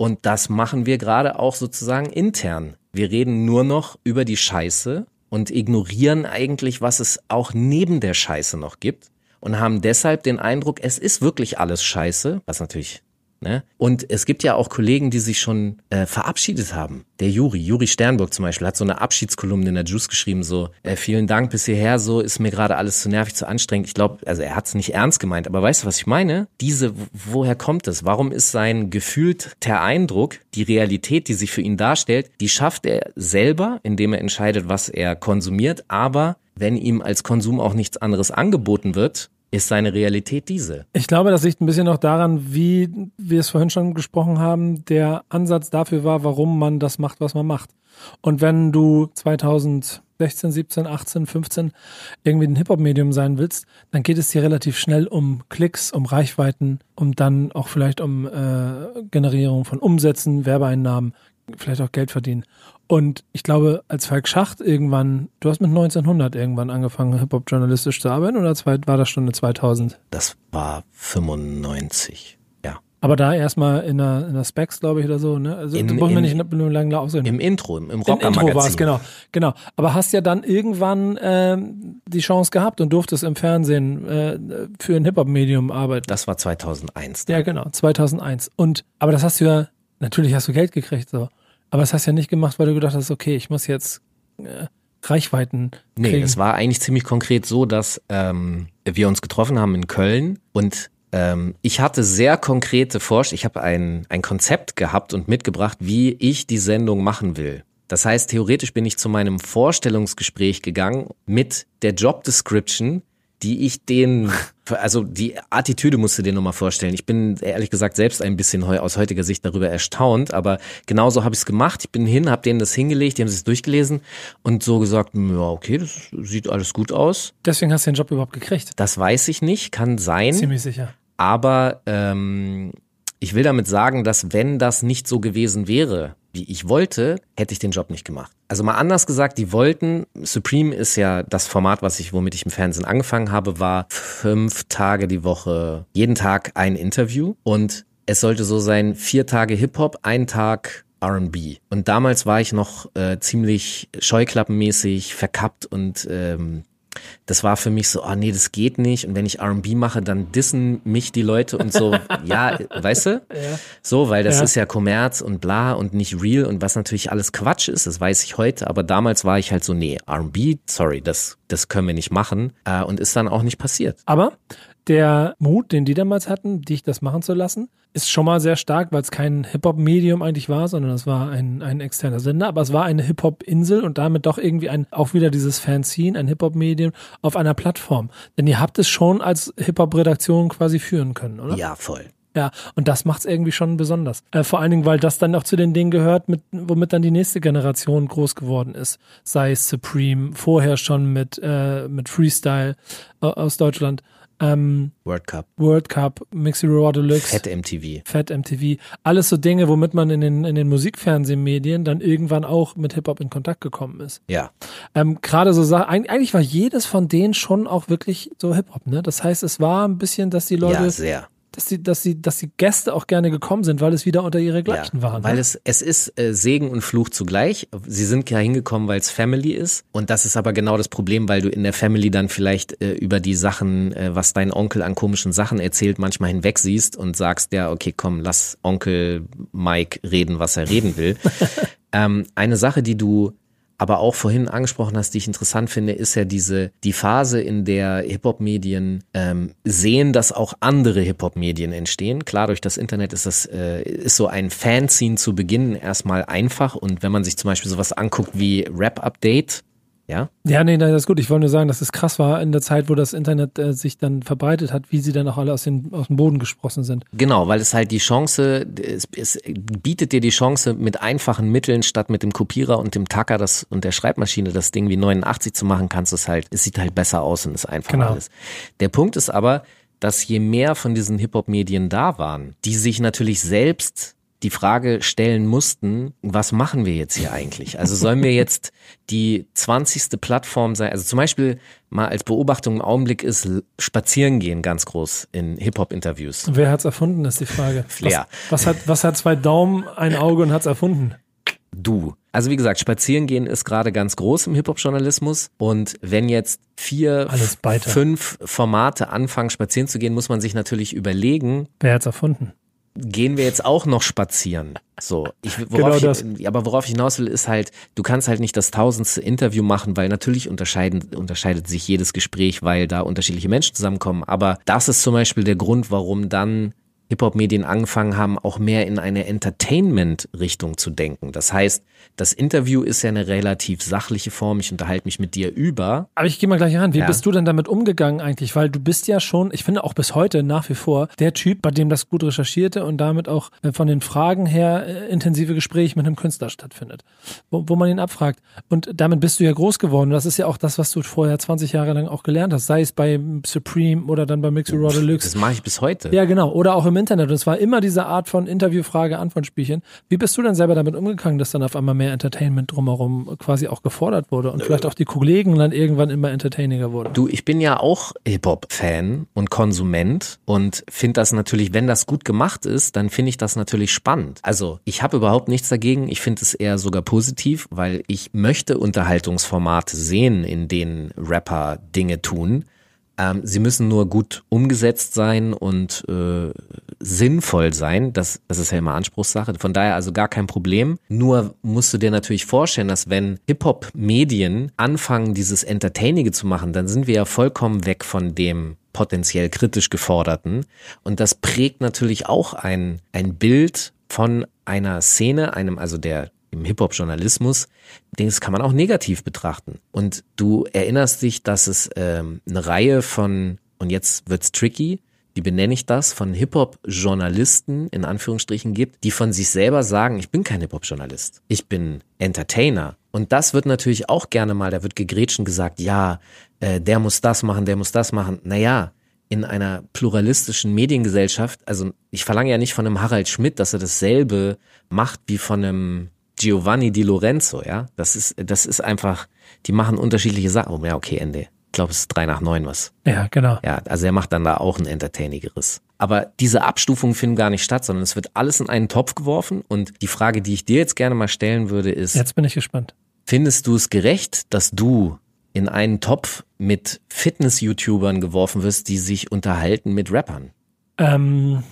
Und das machen wir gerade auch sozusagen intern. Wir reden nur noch über die Scheiße und ignorieren eigentlich, was es auch neben der Scheiße noch gibt und haben deshalb den Eindruck, es ist wirklich alles Scheiße, was natürlich Ne? Und es gibt ja auch Kollegen, die sich schon äh, verabschiedet haben. Der Juri, Juri Sternburg zum Beispiel, hat so eine Abschiedskolumne in der Juice geschrieben, so, äh, vielen Dank bis hierher, so ist mir gerade alles zu nervig, zu anstrengend. Ich glaube, also er hat es nicht ernst gemeint, aber weißt du, was ich meine? Diese, woher kommt es? Warum ist sein gefühlter Eindruck, die Realität, die sich für ihn darstellt, die schafft er selber, indem er entscheidet, was er konsumiert, aber wenn ihm als Konsum auch nichts anderes angeboten wird, ist seine Realität diese. Ich glaube, das liegt ein bisschen auch daran, wie wir es vorhin schon gesprochen haben, der Ansatz dafür war, warum man das macht, was man macht. Und wenn du 2016, 17, 18, 15 irgendwie ein Hip-Hop-Medium sein willst, dann geht es dir relativ schnell um Klicks, um Reichweiten, um dann auch vielleicht um äh, Generierung von Umsätzen, Werbeeinnahmen, vielleicht auch Geld verdienen. Und ich glaube, als Falk Schacht irgendwann, du hast mit 1900 irgendwann angefangen, Hip-Hop journalistisch zu arbeiten oder war das schon eine 2000? Das war 95. Ja. Aber da erstmal in der, in der Specs, glaube ich, oder so, ne? Also In- musst mir in- nicht nur lange ausreden. Im Intro, im, im Im Rocker-Magazin. Intro war es, genau, genau. Aber hast ja dann irgendwann ähm, die Chance gehabt und durftest im Fernsehen äh, für ein Hip-Hop-Medium arbeiten. Das war 2001. Ja, genau, 2001. Und, aber das hast du ja, natürlich hast du Geld gekriegt, so. Aber das hast du ja nicht gemacht, weil du gedacht hast, okay, ich muss jetzt äh, Reichweiten Nee, kriegen. es war eigentlich ziemlich konkret so, dass ähm, wir uns getroffen haben in Köln und ähm, ich hatte sehr konkrete Vorstellungen. Ich habe ein, ein Konzept gehabt und mitgebracht, wie ich die Sendung machen will. Das heißt, theoretisch bin ich zu meinem Vorstellungsgespräch gegangen mit der Job Description, die ich den, also die Attitüde musst du dir nochmal vorstellen. Ich bin ehrlich gesagt selbst ein bisschen heu, aus heutiger Sicht darüber erstaunt, aber genauso habe ich es gemacht. Ich bin hin, habe denen das hingelegt, die haben sich durchgelesen und so gesagt, ja okay, das sieht alles gut aus. Deswegen hast du den Job überhaupt gekriegt. Das weiß ich nicht, kann sein. Ziemlich sicher. Aber ähm, ich will damit sagen, dass wenn das nicht so gewesen wäre, wie ich wollte, hätte ich den Job nicht gemacht. Also mal anders gesagt, die wollten, Supreme ist ja das Format, was ich, womit ich im Fernsehen angefangen habe, war fünf Tage die Woche, jeden Tag ein Interview und es sollte so sein, vier Tage Hip-Hop, ein Tag R&B. Und damals war ich noch äh, ziemlich scheuklappenmäßig verkappt und ähm, das war für mich so, oh nee, das geht nicht. Und wenn ich R&B mache, dann dissen mich die Leute und so, ja, weißt du? So, weil das Ja. ist ja Kommerz und bla und nicht real und was natürlich alles Quatsch ist, das weiß ich heute. Aber damals war ich halt so, nee, R&B, sorry, das, das können wir nicht machen. Äh, und ist dann auch nicht passiert. Aber der Mut, den die damals hatten, dich das machen zu lassen, ist schon mal sehr stark, weil es kein Hip-Hop-Medium eigentlich war, sondern es war ein, ein externer Sender, aber es war eine Hip-Hop-Insel und damit doch irgendwie ein, auch wieder dieses Fanzine, ein Hip-Hop-Medium auf einer Plattform. Denn ihr habt es schon als Hip-Hop-Redaktion quasi führen können, oder? Ja, voll. Ja, und das macht's irgendwie schon besonders. Äh, vor allen Dingen, weil das dann auch zu den Dingen gehört, mit, womit dann die nächste Generation groß geworden ist. Sei es Supreme, vorher schon mit, äh, mit Freestyle äh, aus Deutschland. Ähm, World Cup, World Cup, Mixi Raw Deluxe, Fett MTV. Fat MTV, alles so Dinge, womit man in den, in den Musikfernsehmedien dann irgendwann auch mit Hip-Hop in Kontakt gekommen ist. Ja, Ähm, Gerade so Sachen, eigentlich war jedes von denen schon auch wirklich so Hip-Hop, ne? Das heißt, es war ein bisschen, dass die Leute, ja, sehr. Dass die, dass die, dass die Gäste auch gerne gekommen sind, weil es wieder unter ihre Gleichen ja, waren. Weil ne? es, es ist äh, Segen und Fluch zugleich. Sie sind ja hingekommen, weil es Family ist. Und das ist aber genau das Problem, weil du in der Family dann vielleicht äh, über die Sachen, äh, was dein Onkel an komischen Sachen erzählt, manchmal hinweg siehst und sagst, ja, okay, komm, lass Onkel Mike reden, was er reden will. ähm, eine Sache, die du aber auch vorhin angesprochen hast, die ich interessant finde, ist ja diese die Phase, in der Hip-Hop-Medien ähm, sehen, dass auch andere Hip-Hop-Medien entstehen. Klar, durch das Internet ist das äh, ist so ein Fanzine zu Beginn erstmal einfach und wenn man sich zum Beispiel sowas anguckt wie Rap-Update, ja, Ja, nee, nee, das ist gut. Ich wollte nur sagen, dass es krass war in der Zeit, wo das Internet äh, sich dann verbreitet hat, wie sie dann auch alle aus, den, aus dem Boden gesprossen sind. Genau, weil es halt die Chance, es, es bietet dir die Chance, mit einfachen Mitteln statt mit dem Kopierer und dem Tacker das und der Schreibmaschine das Ding wie 89 zu machen, kannst du es halt, es sieht halt besser aus und ist einfach Genau. alles. Der Punkt ist aber, dass je mehr von diesen Hip-Hop-Medien da waren, die sich natürlich selbst die Frage stellen mussten, was machen wir jetzt hier eigentlich? Also sollen wir jetzt die 20. Plattform sein? Also zum Beispiel mal als Beobachtung im Augenblick ist Spazieren gehen ganz groß in Hip-Hop-Interviews. Wer hat's erfunden, ist die Frage. Flair. Was, was, hat, was hat zwei Daumen, ein Auge und hat's erfunden? du. Also wie gesagt, spazieren gehen ist gerade ganz groß im Hip-Hop-Journalismus und wenn jetzt vier, fünf Formate anfangen spazieren zu gehen, muss man sich natürlich überlegen, Wer hat's erfunden? Gehen wir jetzt auch noch spazieren? So, ich, Genau worauf das. ich, aber worauf ich hinaus will, ist halt, du kannst halt nicht das tausendste Interview machen, weil natürlich unterscheiden, unterscheidet sich jedes Gespräch, weil da unterschiedliche Menschen zusammenkommen. Aber das ist zum Beispiel der Grund, warum dann Hip-Hop-Medien angefangen haben, auch mehr in eine Entertainment-Richtung zu denken. Das heißt, das Interview ist ja eine relativ sachliche Form. Ich unterhalte mich mit dir über. Aber ich gehe mal gleich ran. Wie Ja. bist du denn damit umgegangen eigentlich? Weil du bist ja schon, ich finde auch bis heute nach wie vor, der Typ, bei dem das gut recherchierte und damit auch äh, von den Fragen her äh, intensive Gespräche mit einem Künstler stattfindet, wo, wo man ihn abfragt. Und damit bist du ja groß geworden. Das ist ja auch das, was du vorher 20 Jahre lang auch gelernt hast, sei es bei Supreme oder dann bei Mixer Deluxe. Das mache ich bis heute. Ja, genau. Oder auch im Internet. Und es war immer diese Art von Interview-Frage-Antwort-Spielchen. Wie bist du denn selber damit umgegangen, dass dann auf einmal mehr Entertainment drumherum quasi auch gefordert wurde und vielleicht auch die Kollegen dann irgendwann immer entertainiger wurden? Du, ich bin ja auch Hip-Hop-Fan und Konsument und finde das natürlich, wenn das gut gemacht ist, dann finde ich das natürlich spannend. Also ich habe überhaupt nichts dagegen. Ich finde es eher sogar positiv, weil ich möchte Unterhaltungsformate sehen, in denen Rapper Dinge tun. Ähm, sie müssen nur gut umgesetzt sein und äh, sinnvoll sein. Das, das ist ja immer Anspruchssache. Von daher also gar kein Problem. Nur musst du dir natürlich vorstellen, dass wenn Hip-Hop-Medien anfangen, dieses Entertainige zu machen, dann sind wir ja vollkommen weg von dem potenziell kritisch geforderten. Und das prägt natürlich auch ein, ein Bild von einer Szene, einem, also der im Hip-Hop-Journalismus, das kann man auch negativ betrachten. Und du erinnerst dich, dass es ähm, eine Reihe von, und jetzt wird's tricky, wie benenne ich das, von Hip-Hop-Journalisten in Anführungsstrichen gibt, die von sich selber sagen, ich bin kein Hip-Hop-Journalist, ich bin Entertainer. Und das wird natürlich auch gerne mal, da wird gegrätscht und gesagt, ja, äh, der muss das machen, der muss das machen. Naja, in einer pluralistischen Mediengesellschaft, also ich verlange ja nicht von einem Harald Schmidt, dass er dasselbe macht wie von einem Giovanni Di Lorenzo, ja. Das ist, das ist einfach, die machen unterschiedliche Sachen. Oh, ja, okay, Ende. Ich glaube, es ist drei nach neun was. Ja, genau. Ja, also er macht dann da auch ein entertainigeres. Aber diese Abstufungen finden gar nicht statt, sondern es wird alles in einen Topf geworfen. Und die Frage, die ich dir jetzt gerne mal stellen würde, ist, Jetzt bin ich gespannt. findest du es gerecht, dass du in einen Topf mit Fitness-YouTubern geworfen wirst, die sich unterhalten mit Rappern? Ähm,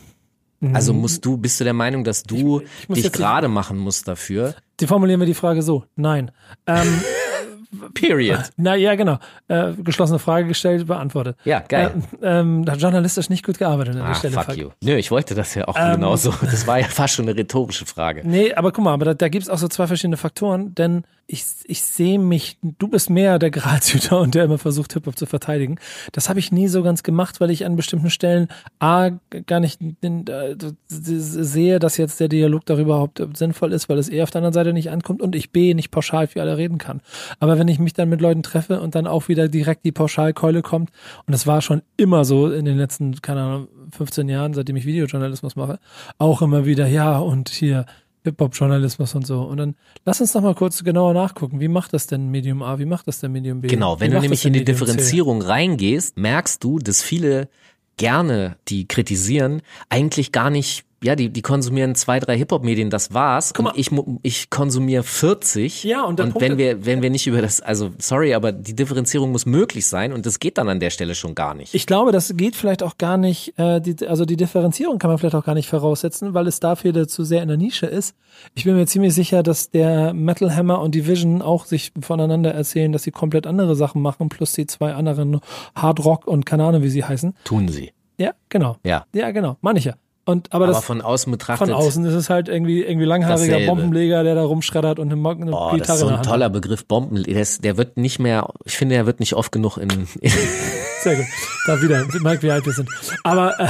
Also musst du, bist du der Meinung, dass du muss dich jetzt- gerade machen musst dafür? die formulieren wir die Frage so. Nein. Ähm, Period. na ja, genau. Äh, geschlossene Frage gestellt, beantwortet. Ja, geil. Ähm, da hat journalistisch nicht gut gearbeitet an der Ah, Stelle. fuck Falk. you. Nö, ich wollte das ja auch Ähm. genauso. Das war ja fast schon eine rhetorische Frage. Nee, aber guck mal, aber da, da gibt's auch so zwei verschiedene Faktoren, denn ich, ich sehe mich, du bist mehr der Grazhüter und der immer versucht, Hip-Hop zu verteidigen. Das habe ich nie so ganz gemacht, weil ich an bestimmten Stellen A, gar nicht äh, sehe, dass jetzt der Dialog darüber überhaupt sinnvoll ist, weil es eher auf der anderen Seite nicht ankommt und ich B, nicht pauschal für alle reden kann. Aber wenn ich mich dann mit Leuten treffe und dann auch wieder direkt die Pauschalkeule kommt, und das war schon immer so in den letzten, keine Ahnung, 15 Jahren, seitdem ich Videojournalismus mache, auch immer wieder, ja, und hier, Hip-Hop-Journalismus und so. Und dann lass uns noch mal kurz genauer nachgucken. Wie macht das denn Medium A? Wie macht das denn Medium B? Genau, wenn Wie du nämlich in die Medium C? Differenzierung reingehst, merkst du, dass viele gerne, die kritisieren, eigentlich gar nicht ja, die, die konsumieren zwei, drei Hip-Hop-Medien, das war's. Guck mal. und ich, ich konsumiere 40. Ja, und der Punkt wenn wir, wenn wir nicht über das, also sorry, aber die Differenzierung muss möglich sein und das geht dann an der Stelle schon gar nicht. Ich glaube, das geht vielleicht auch gar nicht, äh, die, also die Differenzierung kann man vielleicht auch gar nicht voraussetzen, weil es dafür dazu sehr in der Nische ist. Ich bin mir ziemlich sicher, dass der Metal Hammer und die Vision auch sich voneinander erzählen, dass sie komplett andere Sachen machen, plus die zwei anderen Hard Rock und keine Ahnung, wie sie heißen. Tun sie. Ja, genau. Ja. Ja, genau. Meine ich ja. Und, aber, Aber das von außen betrachtet. von außen ist es halt irgendwie, irgendwie langhaariger Dasselbe. Bombenleger, der da rumschreddert und eine, eine Oh, das Gitarre ist so in der ein toller Begriff, Bomben. Der, der wird nicht mehr, ich finde, er wird nicht oft genug in, in Sehr gut. Da wieder, merkt, wie alt wir sind. Aber, äh,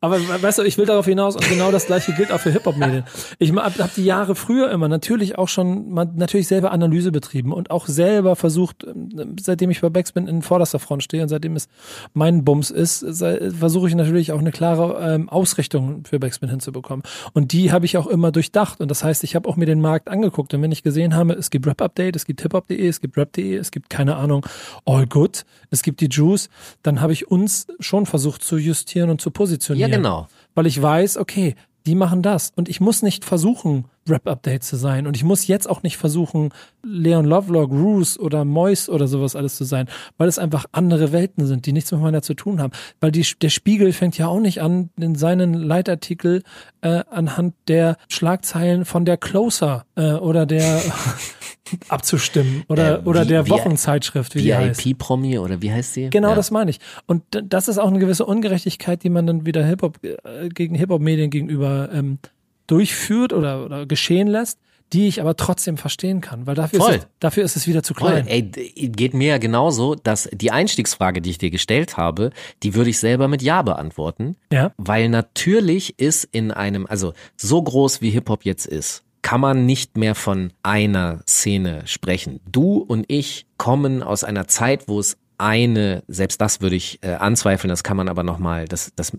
aber weißt du, ich will darauf hinaus und genau das gleiche gilt auch für Hip-Hop-Medien. Ich habe hab die Jahre früher immer natürlich auch schon, man, natürlich selber Analyse betrieben und auch selber versucht, ähm, seitdem ich bei Backspin in vorderster Front stehe und seitdem es mein Bums ist, versuche ich natürlich auch eine klare ähm, Ausrichtung für Backspin hinzubekommen. Und die habe ich auch immer durchdacht. Und das heißt, ich habe auch mir den Markt angeguckt. Und wenn ich gesehen habe, es gibt Rap-Update, es gibt hiphop.de, es gibt rap.de, es gibt keine Ahnung, All Good, es gibt die Juice, dann habe ich uns schon versucht zu justieren und zu positionieren. Ja, genau. Weil ich weiß, okay, die machen das. Und ich muss nicht versuchen, Rap-Update zu sein. Und ich muss jetzt auch nicht versuchen, Leon Lovelock, Roos oder Mois oder sowas alles zu sein, weil es einfach andere Welten sind, die nichts miteinander zu tun haben. Weil die, der Spiegel fängt ja auch nicht an, in seinen Leitartikel äh, anhand der Schlagzeilen von der Closer äh, oder der abzustimmen oder, Äh, oder wie- der wie- Wochenzeitschrift, wie die heißt. VIP-Promi oder wie heißt sie? Genau, ja. das meine ich. Und das ist auch eine gewisse Ungerechtigkeit, die man dann wieder Hip-Hop äh, gegen Hip-Hop-Medien gegenüber ähm, durchführt oder, oder geschehen lässt, die ich aber trotzdem verstehen kann, weil dafür, Voll. ist es, dafür ist es wieder zu Voll. klein. Ey, d- geht mir ja genauso, dass die Einstiegsfrage, die ich dir gestellt habe, die würde ich selber mit Ja beantworten. Ja. Weil natürlich ist in einem, also so groß wie Hip-Hop jetzt ist, kann man nicht mehr von einer Szene sprechen. Du und ich kommen aus einer Zeit, wo es eine, selbst das würde ich äh, anzweifeln, das kann man aber nochmal, das, das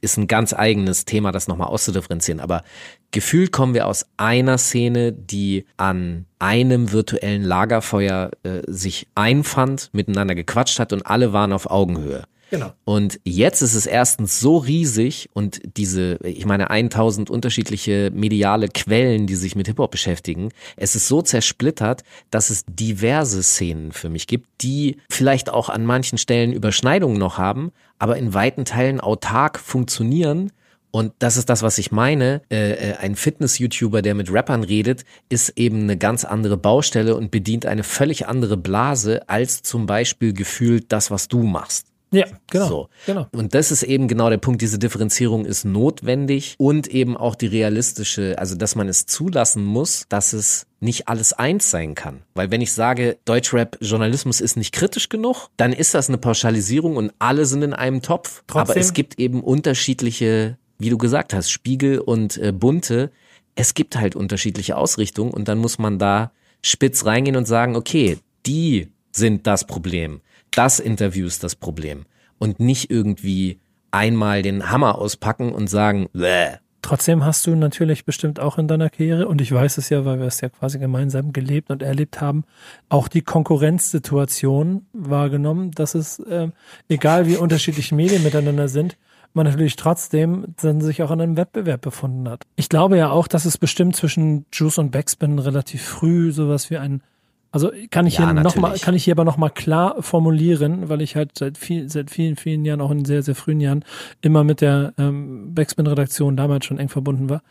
ist ein ganz eigenes Thema, das nochmal auszudifferenzieren. Aber gefühlt kommen wir aus einer Szene, die an einem virtuellen Lagerfeuer äh, sich einfand, miteinander gequatscht hat und alle waren auf Augenhöhe. Genau. Und jetzt ist es erstens so riesig und diese, ich meine, 1000 unterschiedliche mediale Quellen, die sich mit Hip-Hop beschäftigen. Es ist so zersplittert, dass es diverse Szenen für mich gibt, die vielleicht auch an manchen Stellen Überschneidungen noch haben, aber in weiten Teilen autark funktionieren. Und das ist das, was ich meine. Äh, äh, ein Fitness-YouTuber, der mit Rappern redet, ist eben eine ganz andere Baustelle und bedient eine völlig andere Blase als zum Beispiel gefühlt das, was du machst. Ja, genau. So. genau. Und das ist eben genau der Punkt, diese Differenzierung ist notwendig und eben auch die realistische, also dass man es zulassen muss, dass es nicht alles eins sein kann. Weil wenn ich sage, Deutschrap-Journalismus ist nicht kritisch genug, dann ist das eine Pauschalisierung und alle sind in einem Topf. Aber Trotzdem- es gibt eben unterschiedliche, wie du gesagt hast, Spiegel und äh, Bunte. Es gibt halt unterschiedliche Ausrichtungen und dann muss man da spitz reingehen und sagen, okay, die sind das Problem. Das Interview ist das Problem. Und nicht irgendwie einmal den Hammer auspacken und sagen, Bäh. Trotzdem hast du natürlich bestimmt auch in deiner Karriere, und ich weiß es ja, weil wir es ja quasi gemeinsam gelebt und erlebt haben, auch die Konkurrenzsituation wahrgenommen, dass es, ähm, egal wie unterschiedlich Medien miteinander sind, man natürlich trotzdem dann sich auch in einem Wettbewerb befunden hat. Ich glaube ja auch, dass es bestimmt zwischen Juice und Backspin relativ früh sowas wie ein also kann ich Ja, hier noch mal, natürlich. kann ich hier aber noch mal klar formulieren, weil ich halt seit viel, seit vielen, vielen Jahren, auch in sehr, sehr frühen Jahren, immer mit der ähm, Backspin-Redaktion damals schon eng verbunden war.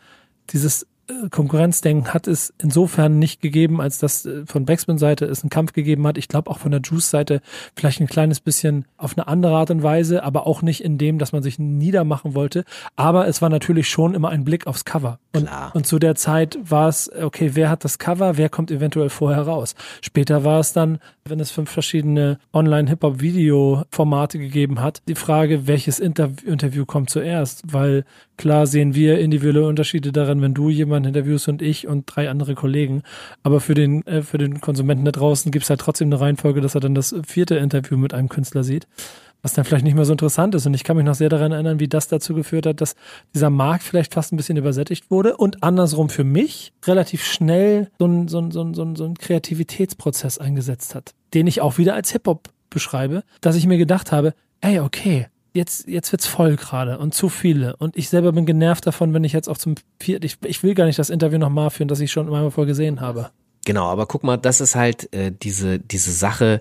Dieses Konkurrenzdenken hat es insofern nicht gegeben, als dass äh, von Backspin-Seite es einen Kampf gegeben hat. Ich glaube auch von der Juice-Seite vielleicht ein kleines bisschen auf eine andere Art und Weise, aber auch nicht in dem, dass man sich niedermachen wollte. Aber es war natürlich schon immer ein Blick aufs Cover. Und, und zu der Zeit war es, okay, wer hat das Cover, wer kommt eventuell vorher raus. Später war es dann, wenn es fünf verschiedene Online-Hip-Hop-Video-Formate gegeben hat, die Frage, welches Interv Interview kommt zuerst, weil klar sehen wir individuelle Unterschiede daran, wenn du jemanden interviewst und ich und drei andere Kollegen. Aber für den, äh, für den Konsumenten da draußen gibt es halt trotzdem eine Reihenfolge, dass er dann das vierte Interview mit einem Künstler sieht was dann vielleicht nicht mehr so interessant ist. Und ich kann mich noch sehr daran erinnern, wie das dazu geführt hat, dass dieser Markt vielleicht fast ein bisschen übersättigt wurde und andersrum für mich relativ schnell so ein, so ein, so ein, so ein Kreativitätsprozess eingesetzt hat, den ich auch wieder als Hip-Hop beschreibe, dass ich mir gedacht habe, ey, okay, jetzt, jetzt wird's voll gerade und zu viele. Und ich selber bin genervt davon, wenn ich jetzt auch zum vierten, ich, ich will gar nicht das Interview nochmal führen, das ich schon einmal vorher gesehen habe. Genau, aber guck mal, das ist halt äh, diese, diese Sache,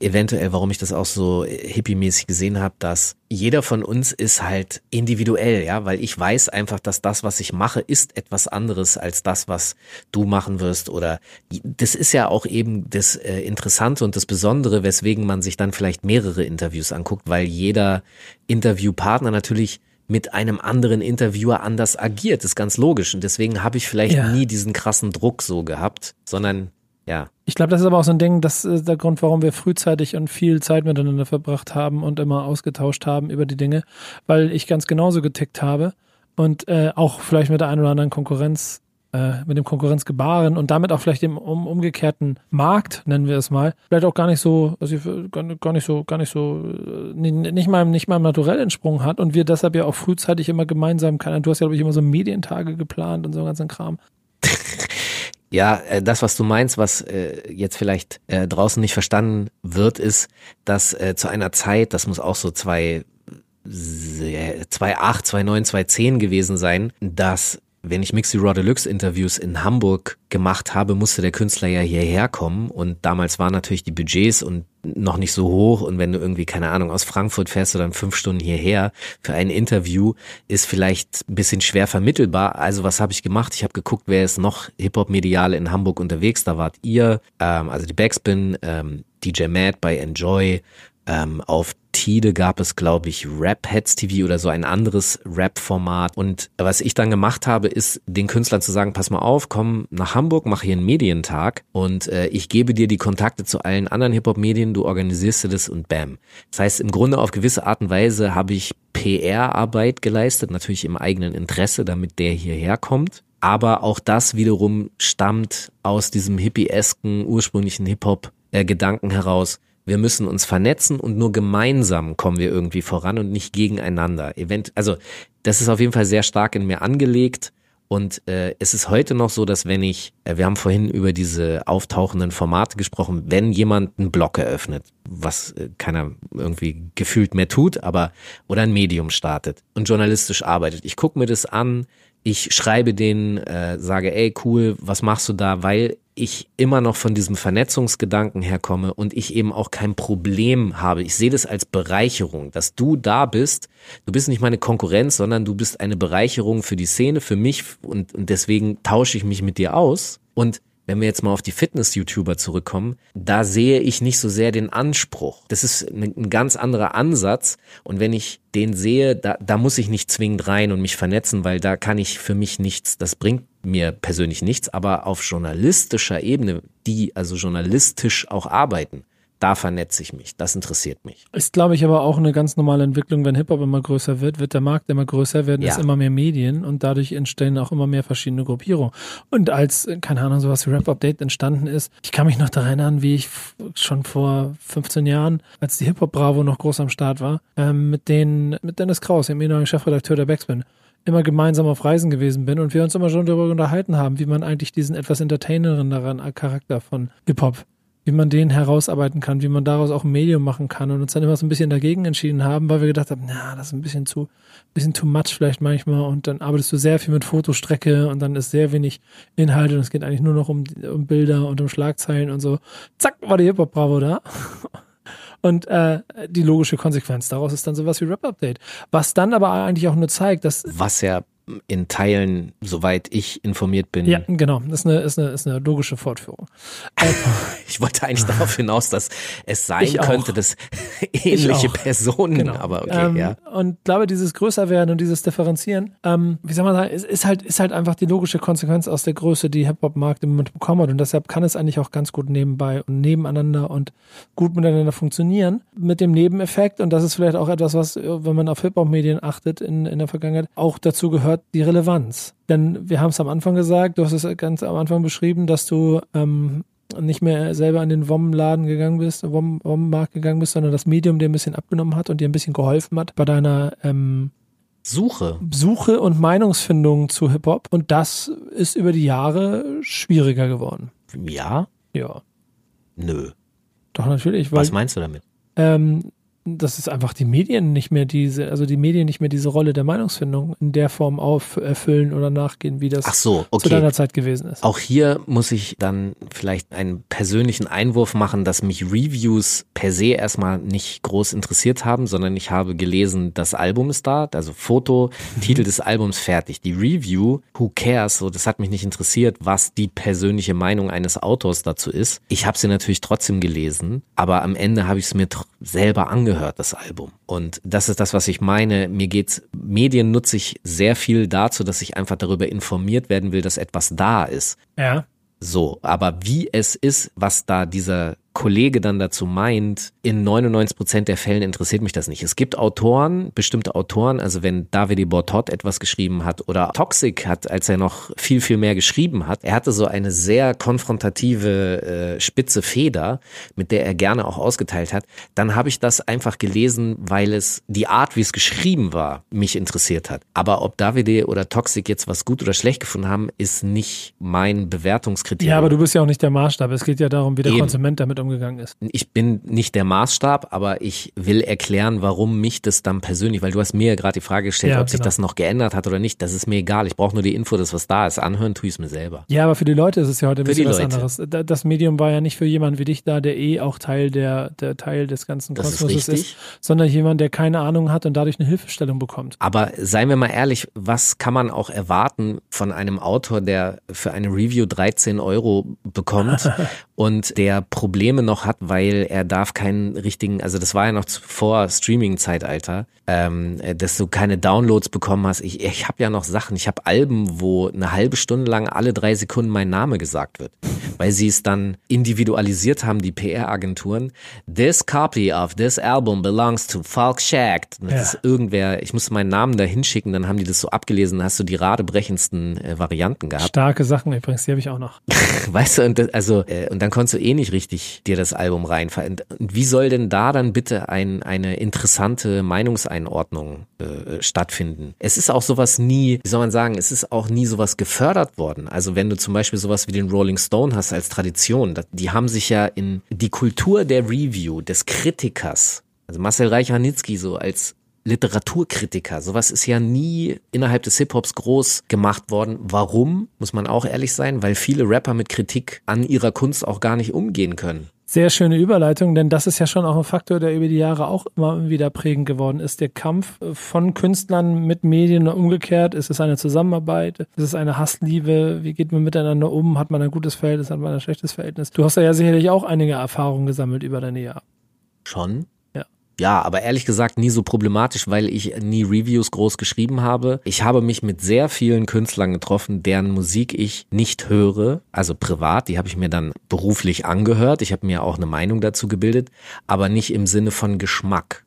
eventuell, warum ich das auch so hippie-mäßig gesehen habe, dass jeder von uns ist halt individuell, ja, weil ich weiß einfach, dass das, was ich mache, ist etwas anderes als das, was du machen wirst oder das ist ja auch eben das äh, Interessante und das Besondere, weswegen man sich dann vielleicht mehrere Interviews anguckt, weil jeder Interviewpartner natürlich mit einem anderen Interviewer anders agiert, das ist ganz logisch. Und deswegen habe ich vielleicht Ja. nie diesen krassen Druck so gehabt, sondern ja, Ich glaube, das ist aber auch so ein Ding, das ist der Grund, warum wir frühzeitig und viel Zeit miteinander verbracht haben und immer ausgetauscht haben über die Dinge, weil ich ganz genauso getickt habe und äh, auch vielleicht mit der einen oder anderen Konkurrenz, äh, mit dem Konkurrenzgebaren und damit auch vielleicht dem um, umgekehrten Markt, nennen wir es mal, vielleicht auch gar nicht so, also gar, nicht so, gar nicht so, äh, ni- nicht meinem, nicht meinem Naturell entsprungen hat und wir deshalb ja auch frühzeitig immer gemeinsam, du hast ja, glaube ich, immer so Medientage geplant und so einen ganzen Kram. Ja, äh, das, was du meinst, was äh, jetzt vielleicht äh, draußen nicht verstanden wird, ist, dass zu einer Zeit, das muss auch so zwei, äh, 2008, 2009, 2010 gewesen sein, dass wenn ich Mixi Raw Deluxe Interviews in Hamburg gemacht habe, musste der Künstler ja hierher kommen. Und damals waren natürlich die Budgets und noch nicht so hoch und wenn du irgendwie, keine Ahnung, aus Frankfurt fährst du dann fünf Stunden hierher für ein Interview, ist vielleicht ein bisschen schwer vermittelbar. Also was habe ich gemacht? Ich habe geguckt, wer ist noch Hip-Hop-Medial in Hamburg unterwegs. Da wart ihr, ähm, also die Backspin, ähm, DJ Mad bei Enjoy, ähm, auf Tide gab es, glaube ich, Rap Heads TV oder so ein anderes Rap-Format. Und was ich dann gemacht habe, ist den Künstlern zu sagen, pass mal auf, komm nach Hamburg, mach hier einen Medientag und äh, ich gebe dir die Kontakte zu allen anderen Hip-Hop-Medien, du organisierst dir das und bam. Das heißt, im Grunde auf gewisse Art und Weise habe ich PR-Arbeit geleistet, natürlich im eigenen Interesse, damit der hierher kommt. Aber auch das wiederum stammt aus diesem hippiesken, ursprünglichen Hip-Hop-Gedanken heraus. Wir müssen uns vernetzen und nur gemeinsam kommen wir irgendwie voran und nicht gegeneinander. Event, also das ist auf jeden Fall sehr stark in mir angelegt. Und äh, es ist heute noch so, dass wenn ich, äh, wir haben vorhin über diese auftauchenden Formate gesprochen, wenn jemand einen Blog eröffnet, was äh, keiner irgendwie gefühlt mehr tut, aber oder ein Medium startet und journalistisch arbeitet, ich gucke mir das an, ich schreibe denen, äh, sage, ey, cool, was machst du da? Weil ich immer noch von diesem Vernetzungsgedanken herkomme und ich eben auch kein Problem habe. Ich sehe das als Bereicherung, dass du da bist. Du bist nicht meine Konkurrenz, sondern du bist eine Bereicherung für die Szene, für mich und, und deswegen tausche ich mich mit dir aus. Und wenn wir jetzt mal auf die Fitness-YouTuber zurückkommen, da sehe ich nicht so sehr den Anspruch. Das ist ein, ganz anderer Ansatz. Und wenn ich den sehe, da, da muss ich nicht zwingend rein und mich vernetzen, weil da kann ich für mich nichts, das bringt mir persönlich nichts. Aber auf journalistischer Ebene, die also journalistisch auch arbeiten, da vernetze ich mich. Das interessiert mich. Ist, glaube ich, aber auch eine ganz normale Entwicklung, wenn Hip-Hop immer größer wird, wird der Markt immer größer, werden es Ja. immer mehr Medien und dadurch entstehen auch immer mehr verschiedene Gruppierungen. Und als, äh, keine Ahnung, sowas wie Rap Update entstanden ist, ich kann mich noch daran erinnern, wie ich schon vor 15 Jahren, als die Hip-Hop Bravo noch groß am Start war, ähm, mit den, mit Dennis Kraus, dem ehemaligen Chefredakteur der Backspin, immer gemeinsam auf Reisen gewesen bin und wir uns immer schon darüber unterhalten haben, wie man eigentlich diesen etwas entertaineren daran äh, Charakter von Hip-Hop wie man den herausarbeiten kann, wie man daraus auch ein Medium machen kann und uns dann immer so ein bisschen dagegen entschieden haben, weil wir gedacht haben, na, das ist ein bisschen zu, bisschen too much vielleicht manchmal und dann arbeitest du sehr viel mit Fotostrecke und dann ist sehr wenig Inhalt und es geht eigentlich nur noch um, um Bilder und um Schlagzeilen und so. Zack, war die Hip-Hop-Bravo da. Und äh, die logische Konsequenz daraus ist dann sowas wie Rap-Update. Was dann aber eigentlich auch nur zeigt, dass Was ja in Teilen, soweit ich informiert bin. Ja, genau. Das ist eine, ist eine, ist eine logische Fortführung. Äh, Ich wollte eigentlich darauf hinaus, dass es sein Ich auch. könnte, dass ähnliche auch. Personen, Genau. aber okay, ähm, ja. Und glaube, dieses Größerwerden und dieses Differenzieren, ähm, wie soll man sagen, ist, ist halt, ist halt einfach die logische Konsequenz aus der Größe, die Hip-Hop-Markt im Moment bekommen hat. Und deshalb kann es eigentlich auch ganz gut nebenbei und nebeneinander und gut miteinander funktionieren. Mit dem Nebeneffekt, und das ist vielleicht auch etwas, was, wenn man auf Hip-Hop-Medien achtet in, in der Vergangenheit, auch dazu gehört, die Relevanz. Denn wir haben es am Anfang gesagt, du hast es ganz am Anfang beschrieben, dass du ähm, nicht mehr selber an den WOM-Laden gegangen bist, WOM- WOM-Markt gegangen bist, sondern das Medium dir ein bisschen abgenommen hat und dir ein bisschen geholfen hat bei deiner ähm, Suche. Suche und Meinungsfindung zu Hip-Hop. Und das ist über die Jahre schwieriger geworden. Ja? Ja, Nö. doch natürlich, weil Was meinst du damit? ähm, dass es einfach die Medien nicht mehr diese, also die Medien nicht mehr diese Rolle der Meinungsfindung in der Form auf erfüllen oder nachgehen, wie das so, zu okay. deiner Zeit gewesen ist. Auch hier muss ich dann vielleicht einen persönlichen Einwurf machen, dass mich Reviews per se erstmal nicht groß interessiert haben, sondern ich habe gelesen, das Album ist da, also Foto, Titel des Albums fertig. Die Review, who cares, so das hat mich nicht interessiert, was die persönliche Meinung eines Autors dazu ist. Ich habe sie natürlich trotzdem gelesen, aber am Ende habe ich es mir selber angehört, das Album. Und das ist das, was ich meine. Mir geht's, Medien nutze ich sehr viel dazu, dass ich einfach darüber informiert werden will, dass etwas da ist. Ja. So, aber wie es ist, was da dieser Kollege dann dazu meint, in 99 Prozent der Fällen interessiert mich das nicht. Es gibt Autoren, bestimmte Autoren, also wenn Davide Bortot etwas geschrieben hat oder Toxic hat, als er noch viel, viel mehr geschrieben hat, er hatte so eine sehr konfrontative, äh, spitze Feder, mit der er gerne auch ausgeteilt hat, dann habe ich das einfach gelesen, weil es die Art, wie es geschrieben war, mich interessiert hat. Aber ob Davide oder Toxic jetzt was gut oder schlecht gefunden haben, ist nicht mein Bewertungskriterium. Ja, aber du bist ja auch nicht der Maßstab. Es geht ja darum, wie der Eben. Konsument damit umgegangen ist. ich bin nicht der Maßstab, aber ich will erklären, warum mich das dann persönlich, weil du hast mir ja gerade die Frage gestellt, Ja, ob sich genau. das noch geändert hat oder nicht. Das ist mir egal. Ich brauche nur die Info, dass was da ist. Anhören tue ich es mir selber. Ja, aber für die Leute ist es ja heute ein Für bisschen was anderes. Da- Das Medium war ja nicht für jemanden wie dich da, der eh auch Teil der, der Teil des ganzen Das ist Kosmoses richtig. ist, sondern jemand, der keine Ahnung hat und dadurch eine Hilfestellung bekommt. Aber seien wir mal ehrlich, was kann man auch erwarten von einem Autor, der für eine Review 13 Euro bekommt und der Probleme noch hat, weil er darf keinen richtigen, also das war ja noch vor Streaming-Zeitalter, ähm, äh, dass du keine Downloads bekommen hast. Ich, ich habe ja noch Sachen, ich habe Alben, wo eine halbe Stunde lang alle drei Sekunden mein Name gesagt wird, weil sie es dann individualisiert haben, die PR-Agenturen. This copy of this album belongs to Falk Shacked. Und Das Ja. ist irgendwer, ich musste meinen Namen da hinschicken, dann haben die das so abgelesen, dann hast du die radebrechendsten äh, Varianten gehabt. Starke Sachen übrigens, die habe ich auch noch. Weißt du, und das, also, äh, und dann konntest du eh nicht richtig dir das Album reinfallen. Und wie soll denn da dann bitte ein, eine interessante Meinungseinordnung äh, stattfinden? Es ist auch sowas nie, wie soll man sagen, es ist auch nie sowas gefördert worden. Also wenn du zum Beispiel sowas wie den Rolling Stone hast als Tradition, die haben sich ja in die Kultur der Review, des Kritikers, also Marcel Reich-Ranitzky so als Literaturkritiker. Sowas ist ja nie innerhalb des Hip-Hops groß gemacht worden. Warum? Muss man auch ehrlich sein, weil viele Rapper mit Kritik an ihrer Kunst auch gar nicht umgehen können. Sehr schöne Überleitung, denn das ist ja schon auch ein Faktor, der über die Jahre auch immer wieder prägend geworden ist. Der Kampf von Künstlern mit Medien umgekehrt. Ist es eine Zusammenarbeit? Ist es eine Hassliebe? Wie geht man miteinander um? Hat man ein gutes Verhältnis? Hat man ein schlechtes Verhältnis? Du hast ja sicherlich auch einige Erfahrungen gesammelt über deine Jahre. Schon? Ja. Aber ehrlich gesagt nie so problematisch, weil ich nie Reviews groß geschrieben habe. Ich habe mich mit sehr vielen Künstlern getroffen, deren Musik ich nicht höre, also privat, die habe ich mir dann beruflich angehört. Ich habe mir auch eine Meinung dazu gebildet, aber nicht im Sinne von Geschmack.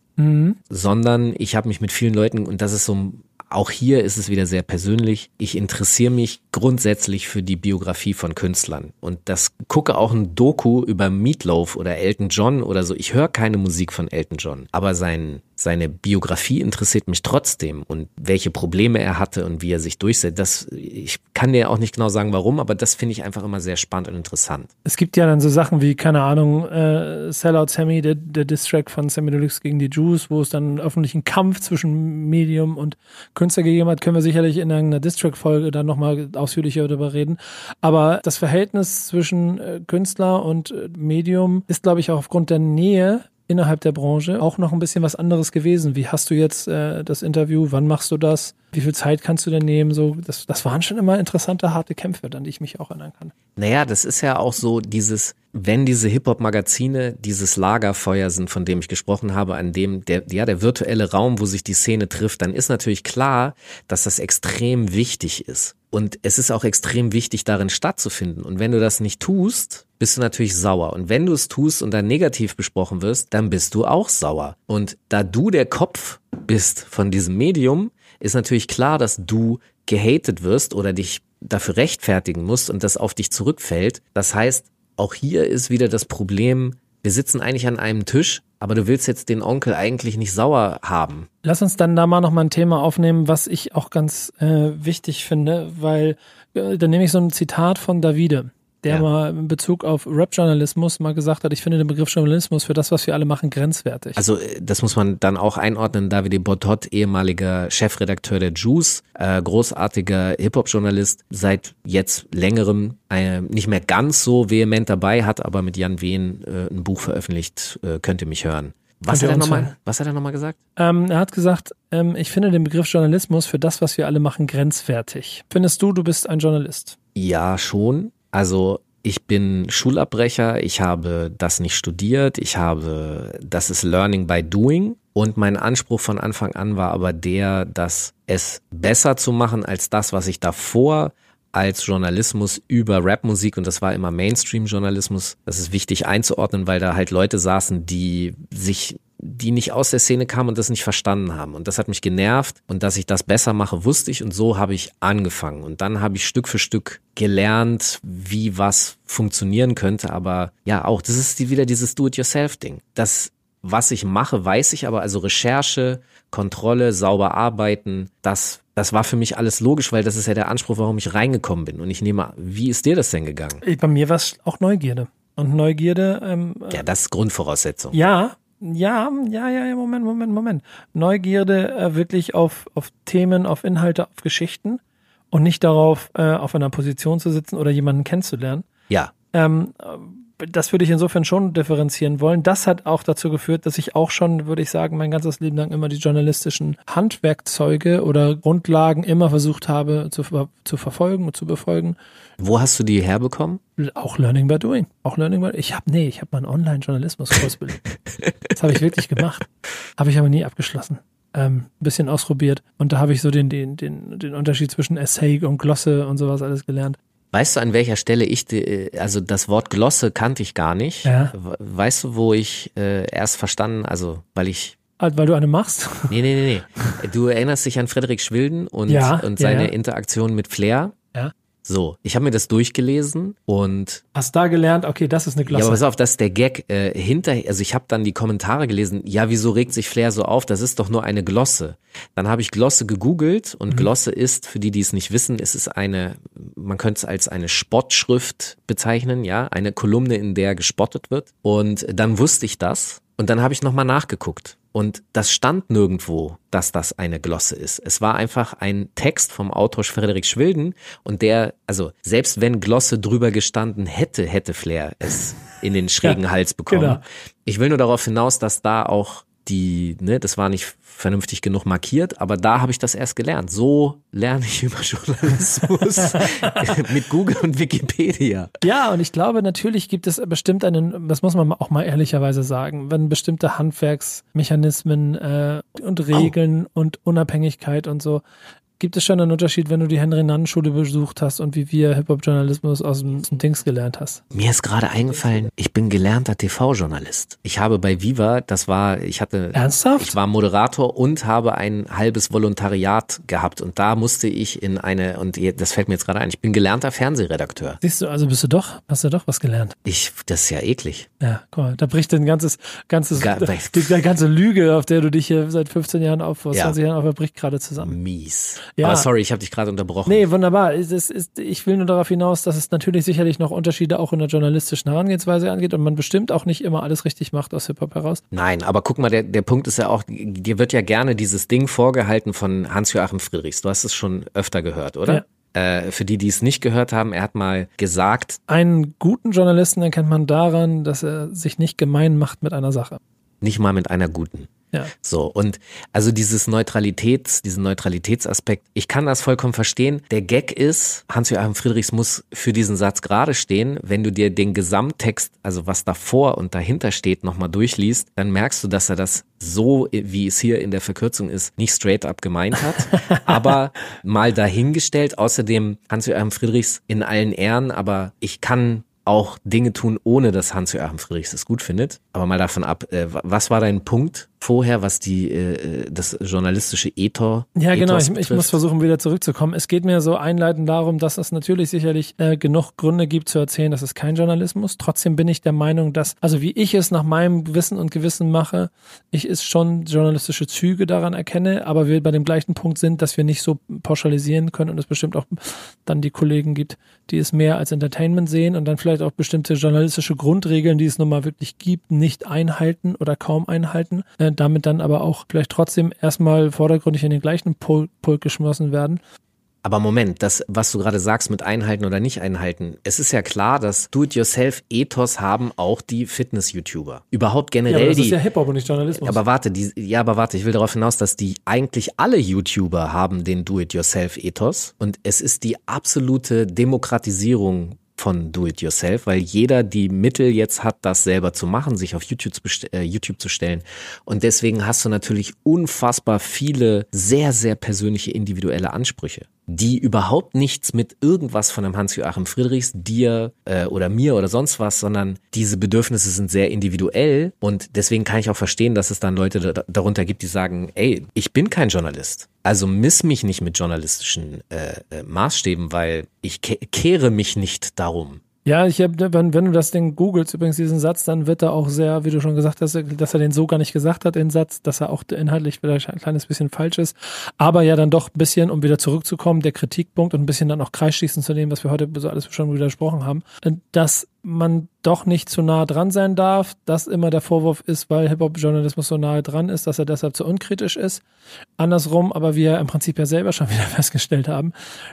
sondern ich habe mich mit vielen Leuten, und das ist so, auch hier ist es wieder sehr persönlich, ich interessiere mich grundsätzlich für die Biografie von Künstlern. Und das gucke auch ein Doku über Meatloaf oder Elton John oder so. Ich höre keine Musik von Elton John, aber sein, seine Biografie interessiert mich trotzdem und welche Probleme er hatte und wie er sich durchsetzt. Das, ich kann dir auch nicht genau sagen, warum, aber das finde ich einfach immer sehr spannend und interessant. Es gibt ja dann so Sachen wie, keine Ahnung, äh, Sellout Sammy, der, der Distrack von Sammy Deluxe gegen die Jews, wo es dann einen öffentlichen Kampf zwischen Medium und Künstler gegeben hat, können wir sicherlich in einer Distrack-Folge dann nochmal ausführlicher darüber reden. Aber das Verhältnis zwischen äh, Künstler und äh, Medium ist, glaube ich, auch aufgrund der Nähe innerhalb der Branche auch noch ein bisschen was anderes gewesen. Wie hast du jetzt äh, das Interview? Wann machst du das? Wie viel Zeit kannst du denn nehmen? So, das, das waren schon immer interessante, harte Kämpfe, an die ich mich auch erinnern kann. Naja, das ist ja auch so dieses, wenn diese Hip-Hop-Magazine dieses Lagerfeuer sind, von dem ich gesprochen habe, an dem der, ja, der virtuelle Raum, wo sich die Szene trifft, dann ist natürlich klar, dass das extrem wichtig ist. Und es ist auch extrem wichtig, darin stattzufinden. Und wenn du das nicht tust, bist du natürlich sauer. Und wenn du es tust und dann negativ besprochen wirst, dann bist du auch sauer. Und da du der Kopf bist von diesem Medium, ist natürlich klar, dass du gehatet wirst oder dich dafür rechtfertigen musst und das auf dich zurückfällt. Das heißt, auch hier ist wieder das Problem, wir sitzen eigentlich an einem Tisch, aber du willst jetzt den Onkel eigentlich nicht sauer haben. Lass uns dann da mal noch mal ein Thema aufnehmen, was ich auch ganz äh, wichtig finde, weil äh, da nehme ich so ein Zitat von Davide der ja. mal in Bezug auf Rap-Journalismus mal gesagt hat, ich finde den Begriff Journalismus für das, was wir alle machen, grenzwertig. Also äh, das muss man dann auch einordnen. Davide Botot, ehemaliger Chefredakteur der Juice, äh, großartiger Hip-Hop-Journalist, seit jetzt längerem äh, nicht mehr ganz so vehement dabei, hat aber mit Jan Wehn äh, ein Buch veröffentlicht, äh, könnt ihr mich hören. Was hat, er nochmal, was hat er nochmal gesagt? Ähm, er hat gesagt, ähm, ich finde den Begriff Journalismus für das, was wir alle machen, grenzwertig. Findest du, du bist ein Journalist? Ja, schon. Also ich bin Schulabbrecher, ich habe das nicht studiert, ich habe, das ist Learning by Doing. Und mein Anspruch von Anfang an war aber der, dass es besser zu machen als das, was ich davor als Journalismus über Rapmusik und das war immer Mainstream-Journalismus. Das ist wichtig einzuordnen, weil da halt Leute saßen, die sich die nicht aus der Szene kamen und das nicht verstanden haben. Und das hat mich genervt. Und dass ich das besser mache, wusste ich. Und so habe ich angefangen. Und dann habe ich Stück für Stück gelernt, wie was funktionieren könnte. Aber ja, auch, das ist wieder dieses Do-it-yourself-Ding. Das, was ich mache, weiß ich, aber also Recherche, Kontrolle, sauber arbeiten, das, das war für mich alles logisch, weil das ist ja der Anspruch, warum ich reingekommen bin. Und ich nehme, wie ist dir das denn gegangen? Bei mir war es auch Neugierde. Und Neugierde. Ähm, ja, das ist Grundvoraussetzung. Ja, ja, ja, ja, ja, Moment, Moment, Moment. Neugierde äh, wirklich auf, auf Themen, auf Inhalte, auf Geschichten und nicht darauf, äh, auf einer Position zu sitzen oder jemanden kennenzulernen. Ja. Ähm, das würde ich insofern schon differenzieren wollen. Das hat auch dazu geführt, dass ich auch schon, würde ich sagen, mein ganzes Leben lang immer die journalistischen Handwerkzeuge oder Grundlagen immer versucht habe zu, zu verfolgen und zu befolgen. Wo hast du die herbekommen? Auch Learning by Doing. Auch Learning by Ich habe nee, ich habe mal einen Online-Journalismus-Kurs Das habe ich wirklich gemacht. Habe ich aber nie abgeschlossen. Ähm, ein bisschen ausprobiert und da habe ich so den, den, den, den Unterschied zwischen Essay und Glosse und sowas alles gelernt. Weißt du, an welcher Stelle ich, die, also das Wort Glosse kannte ich gar nicht. Ja. Weißt du, wo ich äh, erst verstanden, also weil ich ah, weil du eine machst? Nee, nee, nee, nee. Du erinnerst dich an Frederik Schwilden und, ja, und seine ja, ja. Interaktion mit Flair. Ja. So, ich habe mir das durchgelesen und hast da gelernt, okay, das ist eine Glosse. Ja, aber pass auf, das ist der Gag äh, hinter, also ich habe dann die Kommentare gelesen, ja, wieso regt sich Flair so auf? Das ist doch nur eine Glosse. Dann habe ich Glosse gegoogelt und mhm. Glosse ist, für die, die es nicht wissen, ist es eine, man könnte es als eine Spottschrift bezeichnen, ja, eine Kolumne, in der gespottet wird. Und dann wusste ich das und dann habe ich nochmal nachgeguckt. Und das stand nirgendwo, dass das eine Glosse ist. Es war einfach ein Text vom Autor Frederik Schwilden und der, also selbst wenn Glosse drüber gestanden hätte, hätte Flair es in den schrägen ja, Hals bekommen. Genau. Ich will nur darauf hinaus, dass da auch die, ne, das war nicht vernünftig genug markiert, aber da habe ich das erst gelernt. So lerne ich über Journalismus mit Google und Wikipedia. Ja, und ich glaube, natürlich gibt es bestimmt einen, das muss man auch mal ehrlicherweise sagen, wenn bestimmte Handwerksmechanismen äh, und Regeln oh. und Unabhängigkeit und so Gibt es schon einen Unterschied, wenn du die Henry-Nannen-Schule besucht hast und wie wir Hip-Hop-Journalismus aus dem, aus dem Dings gelernt hast? Mir ist gerade eingefallen, ich bin gelernter TV-Journalist. Ich habe bei Viva, das war, ich hatte, Ernsthaft? ich war Moderator und habe ein halbes Volontariat gehabt und da musste ich in eine, und das fällt mir jetzt gerade ein, ich bin gelernter Fernsehredakteur. Siehst du, also bist du doch, hast du doch was gelernt. Ich, das ist ja eklig. Ja, guck mal, da bricht ein ganzes, ganzes, Ga die, die, ganze Lüge, auf der du dich hier seit 15 Jahren auf, vor ja. 20 Jahren auf, bricht gerade zusammen. Mies. Ja. Aber sorry, ich habe dich gerade unterbrochen. Nee, wunderbar. Es ist, ich will nur darauf hinaus, dass es natürlich sicherlich noch Unterschiede auch in der journalistischen Herangehensweise angeht und man bestimmt auch nicht immer alles richtig macht aus Hip-Hop heraus. Nein, aber guck mal, der, der Punkt ist ja auch, dir wird ja gerne dieses Ding vorgehalten von Hans-Joachim Friedrichs. Du hast es schon öfter gehört, oder? Ja. Äh, für die, die es nicht gehört haben, er hat mal gesagt. Einen guten Journalisten erkennt man daran, dass er sich nicht gemein macht mit einer Sache. Nicht mal mit einer guten. Ja. So, und also dieses Neutralitäts, diesen Neutralitätsaspekt, ich kann das vollkommen verstehen. Der Gag ist, Hans-Joachim Friedrichs muss für diesen Satz gerade stehen. Wenn du dir den Gesamttext, also was davor und dahinter steht, nochmal durchliest, dann merkst du, dass er das so, wie es hier in der Verkürzung ist, nicht straight up gemeint hat, aber mal dahingestellt. Außerdem Hans-Joachim Friedrichs in allen Ehren, aber ich kann auch Dinge tun, ohne dass Hans-Joachim Friedrichs es gut findet. Aber mal davon ab, äh, was war dein Punkt vorher, was die äh, das journalistische Ethos Ja, genau. Ethos Ich, ich muss versuchen, wieder zurückzukommen. Es geht mir so einleitend darum, dass es natürlich sicherlich äh, genug Gründe gibt zu erzählen, dass es kein Journalismus. Trotzdem bin ich der Meinung, dass, also wie ich es nach meinem Wissen und Gewissen mache, ich es schon journalistische Züge daran erkenne, aber wir bei dem gleichen Punkt sind, dass wir nicht so pauschalisieren können und es bestimmt auch dann die Kollegen gibt, die es mehr als Entertainment sehen und dann vielleicht auch bestimmte journalistische Grundregeln, die es nun mal wirklich gibt, nicht einhalten oder kaum einhalten, äh, damit dann aber auch vielleicht trotzdem erstmal vordergründig in den gleichen Pul Pulk geschmissen werden. Aber Moment, das, was du gerade sagst mit einhalten oder nicht einhalten, es ist ja klar, dass Do-it-yourself-Ethos haben auch die Fitness-YouTuber. Überhaupt Ja, generell das ist die. ja Hip-Hop und nicht Journalismus. aber warte, die, ja, aber warte, ich will darauf hinaus, dass die eigentlich alle YouTuber haben den Do-it-yourself-Ethos und es ist die absolute Demokratisierung von Do-it-yourself, weil jeder die Mittel jetzt hat, das selber zu machen, sich auf YouTube zu, äh, YouTube zu stellen. Und deswegen hast du natürlich unfassbar viele sehr, sehr persönliche individuelle Ansprüche, die überhaupt nichts mit irgendwas von einem Hans-Joachim Friedrichs, dir äh, oder mir oder sonst was, sondern diese Bedürfnisse sind sehr individuell und deswegen kann ich auch verstehen, dass es dann Leute da, darunter gibt, die sagen, ey, ich bin kein Journalist. Also miss mich nicht mit journalistischen äh, äh, Maßstäben, weil ich ke kehre mich nicht darum. Ja, ich hab, wenn, wenn du das Ding googelst, übrigens diesen Satz, dann wird er auch sehr, wie du schon gesagt hast, dass er den so gar nicht gesagt hat, den Satz, dass er auch inhaltlich vielleicht ein kleines bisschen falsch ist, aber ja dann doch ein bisschen, um wieder zurückzukommen, der Kritikpunkt und ein bisschen dann auch kreisschließen zu dem, was wir heute so alles schon widersprochen haben, dass man doch nicht zu nah dran sein darf, dass immer der Vorwurf ist, weil Hip-Hop-Journalismus so nahe dran ist, dass er deshalb zu unkritisch ist. Andersrum, aber wir im Prinzip ja selber schon wieder festgestellt haben,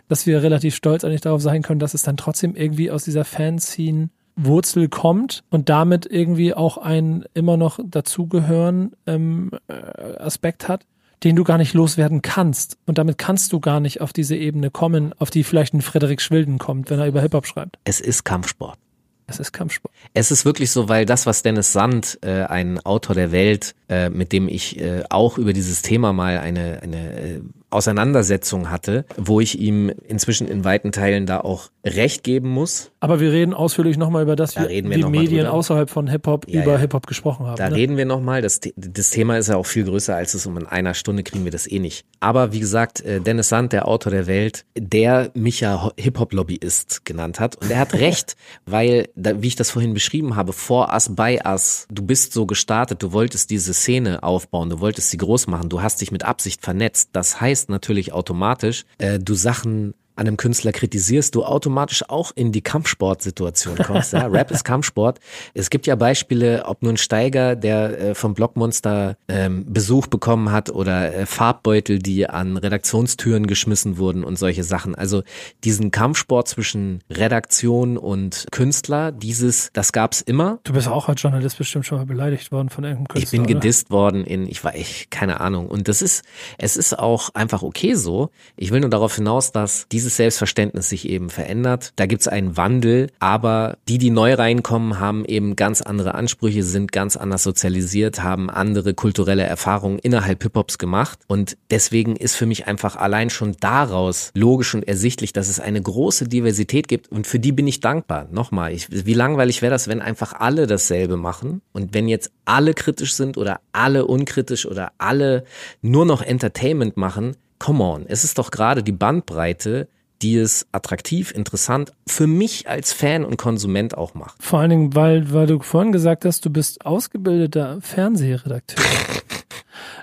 dass wir relativ stolz eigentlich darauf sein können, dass es dann trotzdem irgendwie aus dieser Fanscene Wurzel kommt und damit irgendwie auch ein immer noch dazugehören ähm, äh, Aspekt hat, den du gar nicht loswerden kannst. Und damit kannst du gar nicht auf diese Ebene kommen, auf die vielleicht ein Frederik Schwilden kommt, wenn er über Hip-Hop schreibt. Es ist Kampfsport. Es ist Kampfsport. Es ist wirklich so, weil das, was Dennis Sand, äh, ein Autor der Welt, äh, mit dem ich äh, auch über dieses Thema mal eine, eine äh, Auseinandersetzung hatte, wo ich ihm inzwischen in weiten Teilen da auch recht geben muss. Aber wir reden ausführlich nochmal über das, Da wie reden wir die Medien drüber. außerhalb von Hip-Hop Ja, über ja. Hip-Hop gesprochen haben. Da ne? reden wir nochmal. Das, das Thema ist ja auch viel größer, als es um in einer Stunde kriegen wir das eh nicht. Aber wie gesagt, äh, Dennis Sand, der Autor der Welt, der mich ja Ho- Hip-Hop-Lobbyist genannt hat. Und er hat recht, weil, da, wie ich das vorhin beschrieben habe, for us, by us, du bist so gestartet, du wolltest diese Szene aufbauen, du wolltest sie groß machen, du hast dich mit Absicht vernetzt. Das heißt natürlich automatisch, äh, du Sachen an einem Künstler kritisierst, du automatisch auch in die Kampfsportsituation kommst. Ja? Rap ist Kampfsport. Es gibt ja Beispiele, ob nun Steiger, der äh, vom Blockmonster ähm, Besuch bekommen hat oder äh, Farbbeutel, die an Redaktionstüren geschmissen wurden und solche Sachen. Also diesen Kampfsport zwischen Redaktion und Künstler, dieses, das gab's immer. Du bist auch als Journalist bestimmt schon mal beleidigt worden von irgendeinem Künstler. Ich bin oder? gedisst worden in, ich war echt, keine Ahnung. Und das ist, es ist auch einfach okay so. Ich will nur darauf hinaus, dass dieses Selbstverständnis sich eben verändert. Da gibt's einen Wandel, aber die, die neu reinkommen, haben eben ganz andere Ansprüche, sind ganz anders sozialisiert, haben andere kulturelle Erfahrungen innerhalb Hip-Hops gemacht. Und deswegen ist für mich einfach allein schon daraus logisch und ersichtlich, dass es eine große Diversität gibt. Und für die bin ich dankbar. Nochmal, ich, wie langweilig wäre das, wenn einfach alle dasselbe machen? Und wenn jetzt alle kritisch sind oder alle unkritisch oder alle nur noch Entertainment machen, come on, es ist doch gerade die Bandbreite, die es attraktiv, interessant für mich als Fan und Konsument auch macht. Vor allen Dingen, weil, weil du vorhin gesagt hast, du bist ausgebildeter Fernsehredakteur.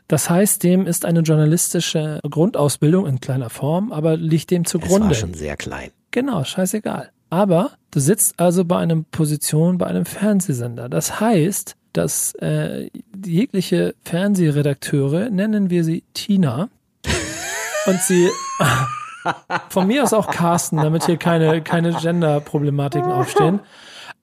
Das heißt, dem ist eine journalistische Grundausbildung in kleiner Form, aber liegt dem Es war zugrunde. schon sehr klein. Genau, scheißegal. Aber du sitzt also bei einer Position bei einem Fernsehsender. Das heißt, dass äh, jegliche Fernsehredakteure, nennen wir sie Tina, und sie von mir aus auch Carsten, damit hier keine, keine Gender-Problematiken aufstehen.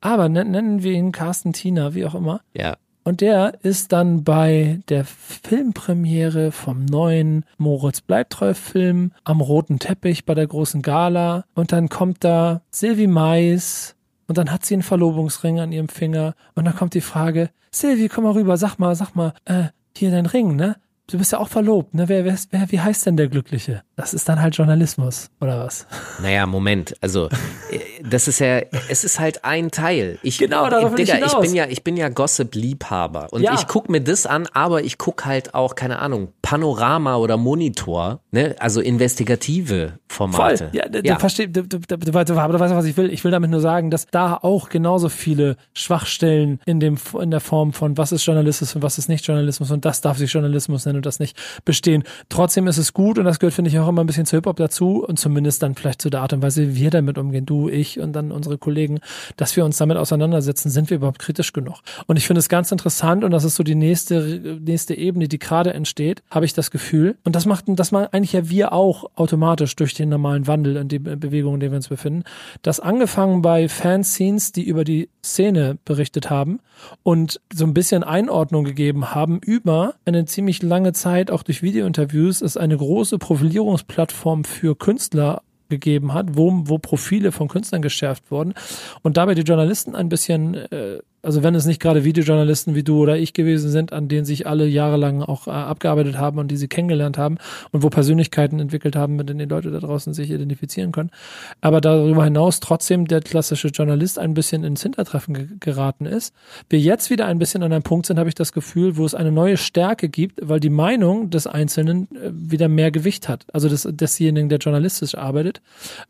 Aber nen- nennen wir ihn Carsten, Tina, wie auch immer. Ja. Und der ist dann bei der Filmpremiere vom neuen Moritz Bleibtreu Film am roten Teppich bei der großen Gala. Und dann kommt da Sylvie Mais, und dann hat sie einen Verlobungsring an ihrem Finger. Und dann kommt die Frage, Sylvie, komm mal rüber, sag mal, sag mal, äh, hier dein Ring, ne? Du bist ja auch verlobt, ne? Wer, wer, wer, wie heißt denn der Glückliche? Das ist dann halt Journalismus, oder was? Naja, Moment, also äh, das ist ja, es ist halt ein Teil. Ich, Genau, darauf ich Digga, ich hinaus. bin ja, ich bin ja Gossip-Liebhaber und Ja. ich guck mir das an, aber ich guck halt auch, keine Ahnung, Panorama oder Monitor, ne? Also investigative Formate. Voll. Ja, du, du verstehst, du, du, du, du weißt, was ich will. Ich will damit nur sagen, dass da auch genauso viele Schwachstellen in dem, in der Form von was ist Journalismus und was ist nicht Journalismus und das darf sich Journalismus nennen und das nicht bestehen. Trotzdem ist es gut und das gehört, finde ich, auch immer ein bisschen zu Hip-Hop dazu und zumindest dann vielleicht zu der Art und Weise, wie wir damit umgehen, du, ich und dann unsere Kollegen, dass wir uns damit auseinandersetzen, sind wir überhaupt kritisch genug? Und ich finde es ganz interessant und das ist so die nächste, nächste Ebene, die gerade entsteht, habe ich das Gefühl. Und das macht, das machen eigentlich ja wir auch automatisch durch den normalen Wandel und die Be- Bewegung, in der wir uns befinden. Das angefangen bei Fanscenes, die über die Szene berichtet haben und so ein bisschen Einordnung gegeben haben über eine ziemlich lange Zeit, auch durch Videointerviews, es eine große Profilierungsplattform für Künstler gegeben hat, wo, wo Profile von Künstlern geschärft wurden und dabei die Journalisten ein bisschen, äh, also wenn es nicht gerade Videojournalisten wie du oder ich gewesen sind, an denen sich alle jahrelang auch äh, abgearbeitet haben und die sie kennengelernt haben und wo Persönlichkeiten entwickelt haben, mit denen die Leute da draußen sich identifizieren können. Aber darüber hinaus trotzdem der klassische Journalist ein bisschen ins Hintertreffen ge geraten ist. Wir jetzt wieder ein bisschen an einem Punkt sind, habe ich das Gefühl, wo es eine neue Stärke gibt, weil die Meinung des Einzelnen äh, wieder mehr Gewicht hat. Also des, desjenigen, der journalistisch arbeitet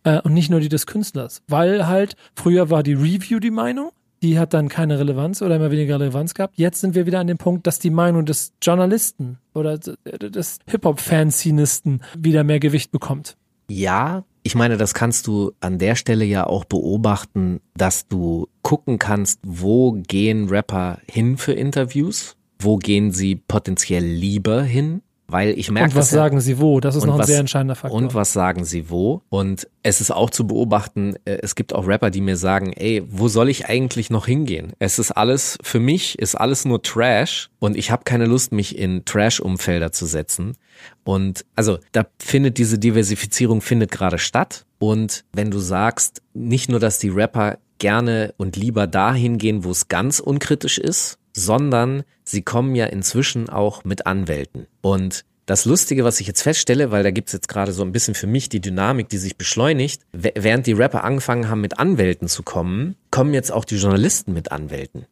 äh, und nicht nur die des Künstlers. Weil halt früher war die Review die Meinung, die hat dann keine Relevanz oder immer weniger Relevanz gehabt. Jetzt sind wir wieder an dem Punkt, dass die Meinung des Journalisten oder des Hip-Hop-Fanzinisten wieder mehr Gewicht bekommt. Ja, ich meine, das kannst du an der Stelle ja auch beobachten, dass du gucken kannst, wo gehen Rapper hin für Interviews, wo gehen sie potenziell lieber hin, weil ich merke Und was sagen sie wo? Das ist noch ein was- sehr entscheidender Faktor. Und was sagen sie wo? Und es ist auch zu beobachten, äh, es gibt auch Rapper, die mir sagen, ey, wo soll ich eigentlich noch hingehen? Es ist alles, für mich ist alles nur Trash und ich habe keine Lust, mich in Trash-Umfelder zu setzen. Und also da findet diese Diversifizierung findet gerade statt. Und wenn du sagst, nicht nur, dass die Rapper gerne und lieber dahin gehen, wo es ganz unkritisch ist, sondern sie kommen ja inzwischen auch mit Anwälten. Und das Lustige, was ich jetzt feststelle, weil da gibt's jetzt gerade so ein bisschen für mich die Dynamik, die sich beschleunigt, während die Rapper angefangen haben, mit Anwälten zu kommen, kommen jetzt auch die Journalisten mit Anwälten.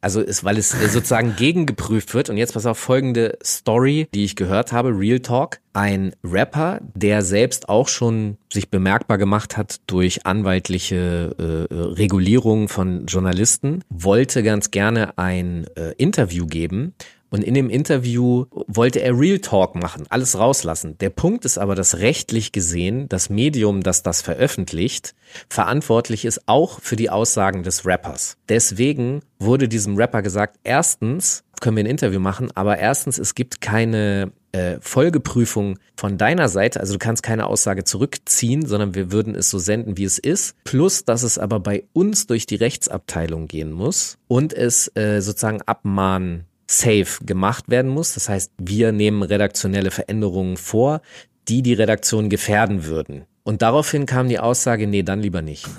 Also ist, weil es äh, sozusagen gegengeprüft wird. Und jetzt pass auf folgende Story, die ich gehört habe, Real Talk. Ein Rapper, der selbst auch schon sich bemerkbar gemacht hat durch anwaltliche äh, Regulierung von Journalisten, wollte ganz gerne ein äh, Interview geben. Und in dem Interview wollte er Real Talk machen, alles rauslassen. Der Punkt ist aber, dass rechtlich gesehen das Medium, das das veröffentlicht, verantwortlich ist auch für die Aussagen des Rappers. Deswegen wurde diesem Rapper gesagt, erstens können wir ein Interview machen, aber erstens, es gibt keine äh, Folgeprüfung von deiner Seite, also du kannst keine Aussage zurückziehen, sondern wir würden es so senden, wie es ist. Plus, dass es aber bei uns durch die Rechtsabteilung gehen muss und es äh, sozusagen abmahnen safe gemacht werden muss. Das heißt, wir nehmen redaktionelle Veränderungen vor, die die Redaktion gefährden würden. Und daraufhin kam die Aussage, nee, dann lieber nicht.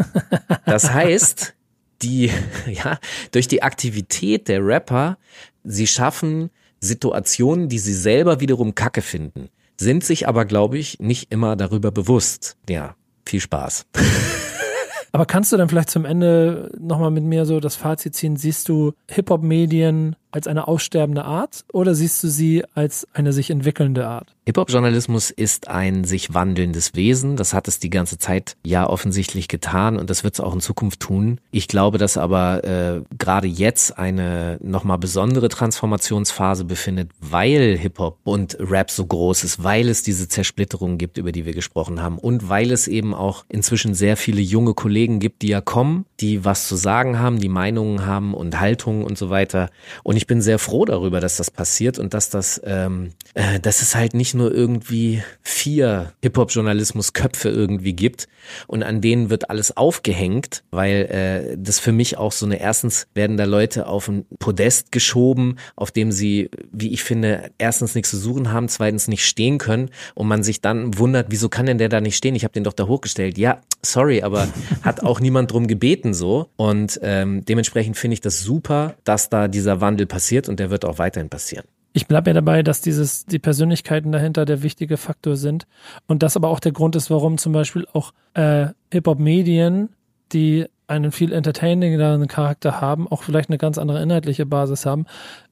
Das heißt, die, ja, durch die Aktivität der Rapper, sie schaffen Situationen, die sie selber wiederum kacke finden, sind sich aber, glaube ich, nicht immer darüber bewusst. Ja, viel Spaß. Aber kannst du dann vielleicht zum Ende nochmal mit mir so das Fazit ziehen? Siehst du Hip-Hop-Medien als eine aussterbende Art oder siehst du sie als eine sich entwickelnde Art? Hip-Hop-Journalismus ist ein sich wandelndes Wesen. Das hat es die ganze Zeit ja offensichtlich getan und das wird es auch in Zukunft tun. Ich glaube, dass aber äh, gerade jetzt eine nochmal besondere Transformationsphase befindet, weil Hip-Hop und Rap so groß ist, weil es diese Zersplitterung gibt, über die wir gesprochen haben und weil es eben auch inzwischen sehr viele junge Kollegen gibt, die ja kommen, die was zu sagen haben, die Meinungen haben und Haltungen und so weiter. Und Und ich bin sehr froh darüber, dass das passiert und dass das, ähm, äh, dass es halt nicht nur irgendwie vier Hip-Hop-Journalismus-Köpfe irgendwie gibt und an denen wird alles aufgehängt, weil äh, das für mich auch so eine, erstens werden da Leute auf ein Podest geschoben, auf dem sie, wie ich finde, erstens nichts zu suchen haben, zweitens nicht stehen können und man sich dann wundert, wieso kann denn der da nicht stehen? Ich habe den doch da hochgestellt. Ja, sorry, aber hat auch niemand drum gebeten so. Und ähm, dementsprechend finde ich das super, dass da dieser Wandel passiert und der wird auch weiterhin passieren. Ich bleibe ja dabei, dass dieses, die Persönlichkeiten dahinter der wichtige Faktor sind und das aber auch der Grund ist, warum zum Beispiel auch äh, Hip-Hop-Medien, die einen viel entertainingeren Charakter haben, auch vielleicht eine ganz andere inhaltliche Basis haben,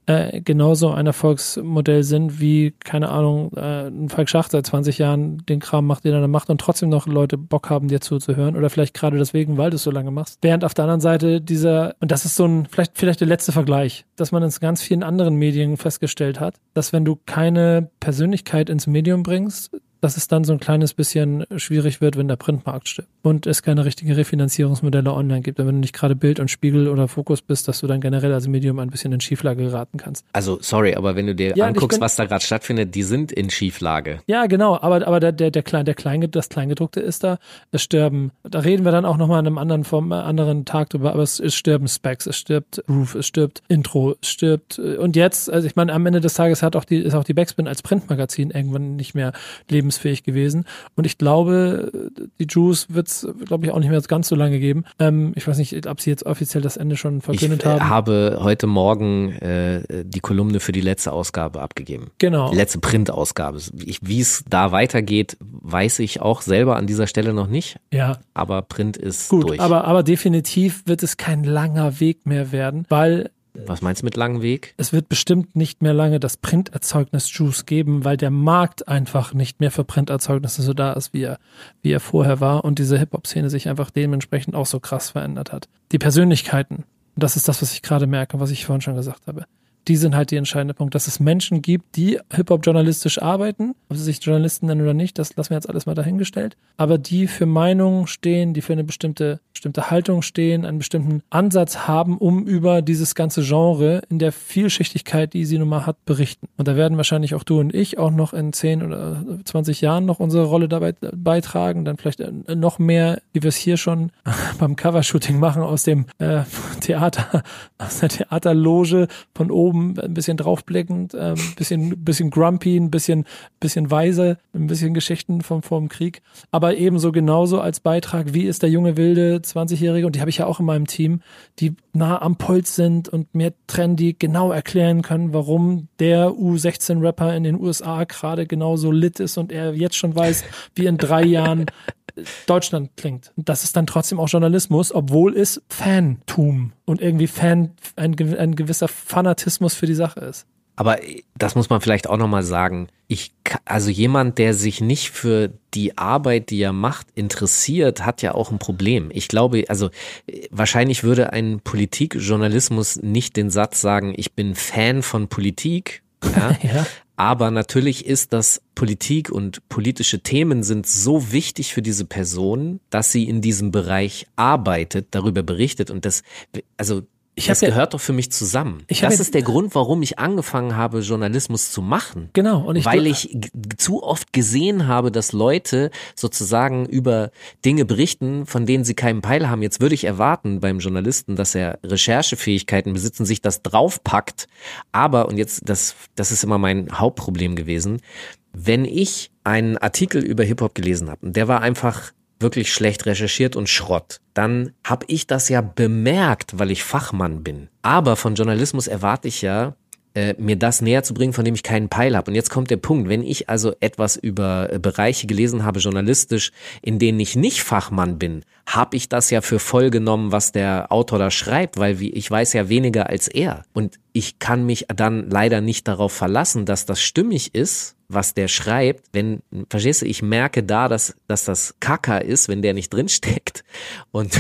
äh, genauso ein Erfolgsmodell sind wie, keine Ahnung, äh, ein Falk Schacht seit 20 Jahren den Kram macht, den er dann macht und trotzdem noch Leute Bock haben, dir zuzuhören oder vielleicht gerade deswegen, weil du es so lange machst. Während auf der anderen Seite dieser, und das ist so ein, vielleicht, vielleicht der letzte Vergleich, dass man in ganz vielen anderen Medien festgestellt hat, dass wenn du keine Persönlichkeit ins Medium bringst, dass es dann so ein kleines bisschen schwierig wird, wenn der Printmarkt stirbt und es keine richtigen Refinanzierungsmodelle online gibt. Und wenn du nicht gerade Bild und Spiegel oder Fokus bist, dass du dann generell als Medium ein bisschen in Schieflage geraten kannst. Also sorry, aber wenn du dir Ja, anguckst, bin- was da gerade stattfindet, die sind in Schieflage. Ja, genau, aber, aber der, der, der, Klein, der Klein, das Kleingedruckte ist da, es sterben, da reden wir dann auch nochmal an einem anderen, vom, äh, anderen Tag drüber, aber es, es sterben Specs, es stirbt Roof, es stirbt Intro, es stirbt, äh, und jetzt, also ich meine, am Ende des Tages hat auch die, ist auch die Backspin als Printmagazin irgendwann nicht mehr lebensfähig gewesen. Und ich glaube, die Juice wird es, glaube ich, auch nicht mehr ganz so lange geben. Ähm, ich weiß nicht, ob sie jetzt offiziell das Ende schon Ich verkündet äh, haben. habe heute Morgen äh, die Kolumne für die letzte Ausgabe abgegeben. Genau. Die letzte Printausgabe. Ich, wie es da weitergeht, weiß ich auch selber an dieser Stelle noch nicht. Ja, Aber Print ist gut, durch. aber, aber definitiv wird es kein langer Weg mehr werden, weil Was meinst du mit langem Weg? es wird bestimmt nicht mehr lange das Printerzeugnis Juice geben, weil der Markt einfach nicht mehr für Printerzeugnisse so da ist, wie er, wie er vorher war und diese Hip-Hop-Szene sich einfach dementsprechend auch so krass verändert hat. Die Persönlichkeiten, das ist das, was ich gerade merke, was ich vorhin schon gesagt habe. Die sind halt die entscheidende Punkt, dass es Menschen gibt, die Hip-Hop-journalistisch arbeiten, ob sie sich Journalisten nennen oder nicht, das lassen wir jetzt alles mal dahingestellt, aber die für Meinungen stehen, die für eine bestimmte, bestimmte Haltung stehen, einen bestimmten Ansatz haben, um über dieses ganze Genre in der Vielschichtigkeit, die sie nun mal hat, berichten. Und da werden wahrscheinlich auch du und ich auch noch in 10 oder 20 Jahren noch unsere Rolle dabei beitragen, dann vielleicht äh, noch mehr, wie wir es hier schon beim Covershooting machen, aus dem äh, Theater, aus der Theaterloge von oben ein bisschen draufblickend, ein ähm, bisschen, bisschen grumpy, ein bisschen, bisschen weise, ein bisschen Geschichten vom, vom Krieg. Aber ebenso genauso als Beitrag, wie ist der junge Wilde 20-Jährige, und die habe ich ja auch in meinem Team, die nah am Puls sind und mir trendy genau erklären können, warum der U16-Rapper in den USA gerade genauso lit ist und er jetzt schon weiß, wie in drei Jahren Deutschland klingt. Das ist dann trotzdem auch Journalismus, obwohl es Fantum und irgendwie Fan, ein, ein gewisser Fanatismus für die Sache ist. Aber das muss man vielleicht auch nochmal sagen. Ich, also jemand, der sich nicht für die Arbeit, die er macht, interessiert, hat ja auch ein Problem. Ich glaube, also wahrscheinlich würde ein Politikjournalismus nicht den Satz sagen, ich bin Fan von Politik. Ja? Ja. Aber natürlich ist das Politik und politische Themen sind so wichtig für diese Person, dass sie in diesem Bereich arbeitet, darüber berichtet und das, also Ich das ja- gehört doch für mich zusammen. Ich das ja- ist der Grund, warum ich angefangen habe, Journalismus zu machen. Genau. Und ich weil ich zu oft gesehen habe, dass Leute sozusagen über Dinge berichten, von denen sie keinen Peil haben. Jetzt würde ich erwarten beim Journalisten, dass er Recherchefähigkeiten besitzt und sich das draufpackt. Aber, und jetzt, das, das ist immer mein Hauptproblem gewesen, wenn ich einen Artikel über Hip-Hop gelesen habe, und der war einfach wirklich schlecht recherchiert und Schrott, dann habe ich das ja bemerkt, weil ich Fachmann bin. Aber von Journalismus erwarte ich ja, äh, mir das näher zu bringen, von dem ich keinen Peil habe. Und jetzt kommt der Punkt, wenn ich also etwas über äh, Bereiche gelesen habe, journalistisch, in denen ich nicht Fachmann bin, habe ich das ja für voll genommen, was der Autor da schreibt, weil wie, ich weiß ja weniger als er. Und ich kann mich dann leider nicht darauf verlassen, dass das stimmig ist, was der schreibt, wenn, verstehst du, ich merke da, dass, dass das Kacker ist, wenn der nicht drinsteckt. Und,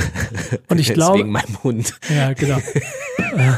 Und ich deswegen glaube- mein Hund. Ja, genau.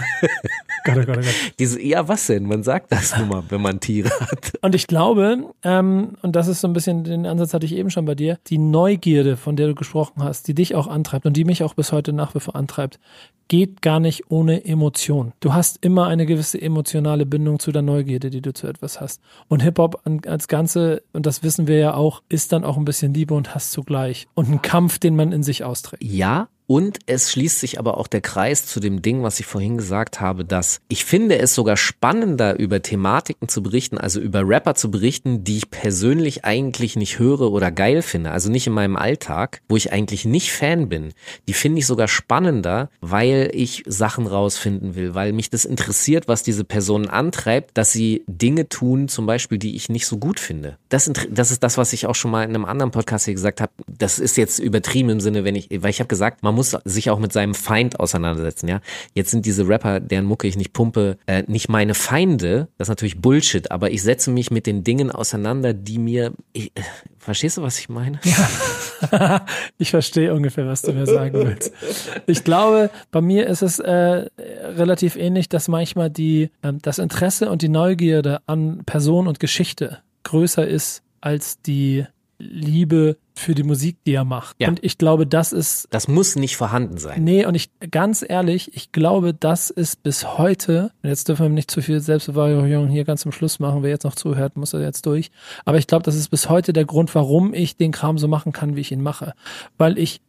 Gott, oh Gott, oh Gott. Diese, ja, was denn? Man sagt das nun mal, wenn man Tiere hat. Und ich glaube, ähm, und das ist so ein bisschen, den Ansatz hatte ich eben schon bei dir, die Neugierde, von der du gesprochen hast, die dich auch antreibt und die mich auch bis heute nach wie vor antreibt, geht gar nicht ohne Emotion. Du hast immer eine gewisse emotionale Bindung zu der Neugierde, die du zu etwas hast. Und Hip-Hop als Ganze, und das wissen wir ja auch, ist dann auch ein bisschen Liebe und Hass zugleich. Und ein Kampf, den man in sich austrägt. Ja, und es schließt sich aber auch der Kreis zu dem Ding, was ich vorhin gesagt habe, dass ich finde es sogar spannender, über Thematiken zu berichten, also über Rapper zu berichten, die ich persönlich eigentlich nicht höre oder geil finde. Also nicht in meinem Alltag, wo ich eigentlich nicht Fan bin. Die finde ich sogar spannender, weil ich Sachen rausfinden will, weil mich das interessiert, was diese Personen antreibt, dass sie Dinge tun, zum Beispiel, die ich nicht so gut finde. Das, das ist das, was ich auch schon mal in einem anderen Podcast hier gesagt habe. Das ist jetzt übertrieben im Sinne, wenn ich, weil ich habe gesagt, man muss sich auch mit seinem Feind auseinandersetzen, ja. Jetzt sind diese Rapper, deren Mucke ich nicht pumpe, äh, nicht meine Feinde. Das ist natürlich Bullshit, aber ich setze mich mit den Dingen auseinander, die mir, ich, äh, verstehst du, was ich meine? Ja. ich verstehe ungefähr, was du mir sagen willst. Ich glaube, bei mir ist es äh, relativ ähnlich, dass manchmal die, äh, das Interesse und die Neugierde an Person und Geschichte größer ist als die Liebe für die Musik, die er macht. Ja. Und ich glaube, das ist. Das muss nicht vorhanden sein. Nee, und ich, ganz ehrlich, ich glaube, das ist bis heute, und jetzt dürfen wir nicht zu viel Selbstbewahrung hier ganz zum Schluss machen, wer jetzt noch zuhört, muss er jetzt durch. Aber ich glaube, das ist bis heute der Grund, warum ich den Kram so machen kann, wie ich ihn mache. Weil ich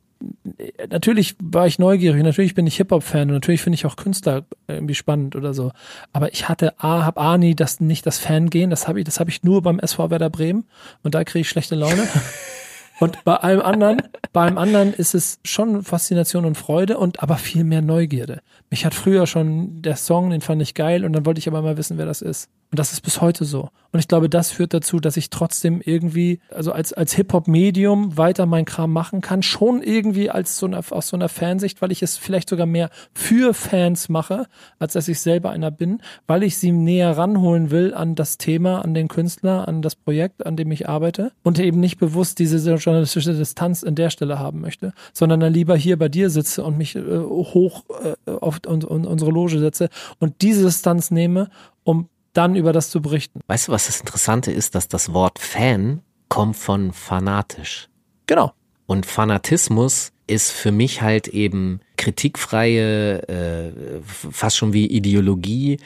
natürlich war ich neugierig, natürlich bin ich Hip-Hop-Fan und natürlich finde ich auch Künstler irgendwie spannend oder so. Aber ich hatte A, hab A nie das, nicht das Fangehen, das habe ich, das habe ich nur beim SV Werder Bremen und da kriege ich schlechte Laune. Und bei allem anderen, bei allem anderen ist es schon Faszination und Freude und aber viel mehr Neugierde. Mich hat früher schon der Song, den fand ich geil und dann wollte ich aber mal wissen, wer das ist. Und das ist bis heute so. Und ich glaube, das führt dazu, dass ich trotzdem irgendwie, also als, als Hip-Hop-Medium weiter mein Kram machen kann. Schon irgendwie als so eine, aus so einer Fansicht, weil ich es vielleicht sogar mehr für Fans mache, als dass ich selber einer bin, weil ich sie näher ranholen will an das Thema, an den Künstler, an das Projekt, an dem ich arbeite und eben nicht bewusst diese journalistische Distanz in der Stelle haben möchte, sondern dann lieber hier bei dir sitze und mich äh, hoch äh, auf und, und unsere Loge setze und diese Distanz nehme, um dann über das zu berichten. Weißt du, was das Interessante ist, dass das Wort Fan kommt von fanatisch. Genau. Und Fanatismus ist für mich halt eben kritikfreie, äh, fast schon wie Ideologie.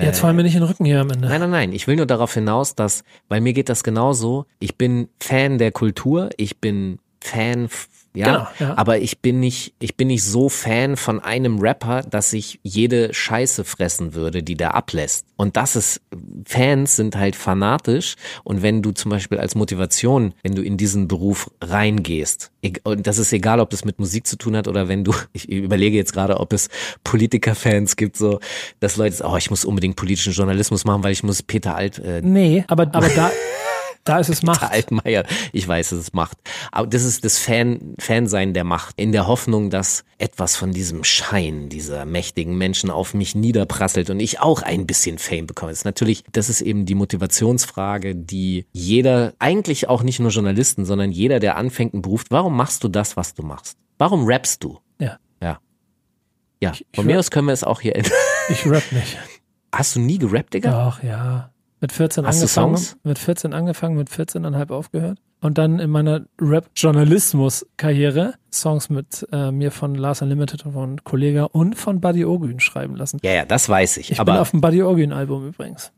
Äh, Jetzt fallen wir nicht in den Rücken hier am Ende. Nein, nein, nein. Ich will nur darauf hinaus, dass, weil mir geht das genauso. Ich bin Fan der Kultur. Ich bin Fan ja, Genau, ja. aber ich bin nicht, ich bin nicht so Fan von einem Rapper, dass ich jede Scheiße fressen würde, die der ablässt. Und das ist, Fans sind halt fanatisch und wenn du zum Beispiel als Motivation, wenn du in diesen Beruf reingehst, und das ist egal, ob das mit Musik zu tun hat oder wenn du, ich überlege jetzt gerade, ob es Politikerfans gibt, so, dass Leute, oh, ich muss unbedingt politischen Journalismus machen, weil ich muss Peter Alt, äh, Nee, aber, aber da, da ist es Macht. Peter Altmaier. Ich weiß, dass es Macht. Aber das ist das Fan, Fansein der Macht. In der Hoffnung, dass etwas von diesem Schein dieser mächtigen Menschen auf mich niederprasselt und ich auch ein bisschen Fame bekomme. Das ist natürlich, das ist eben die Motivationsfrage, die jeder, eigentlich auch nicht nur Journalisten, sondern jeder, der anfängt einen Beruf, warum machst du das, was du machst? Warum rappst du? Ja. Ja. Ja, Ich- ich von mir aus können wir es auch hier enden. Ich rap nicht. Hast du nie gerappt, Digga? Doch, ja. Mit 14 Hast angefangen. Songs? Mit 14 angefangen, mit 14,5 aufgehört. Und dann in meiner Rap-Journalismus-Karriere Songs mit äh, mir von Lars Unlimited und von Kollega und von Buddy Ogün schreiben lassen. Ja, ja, das weiß ich. Ich aber bin auf dem Buddy Ogün-Album übrigens.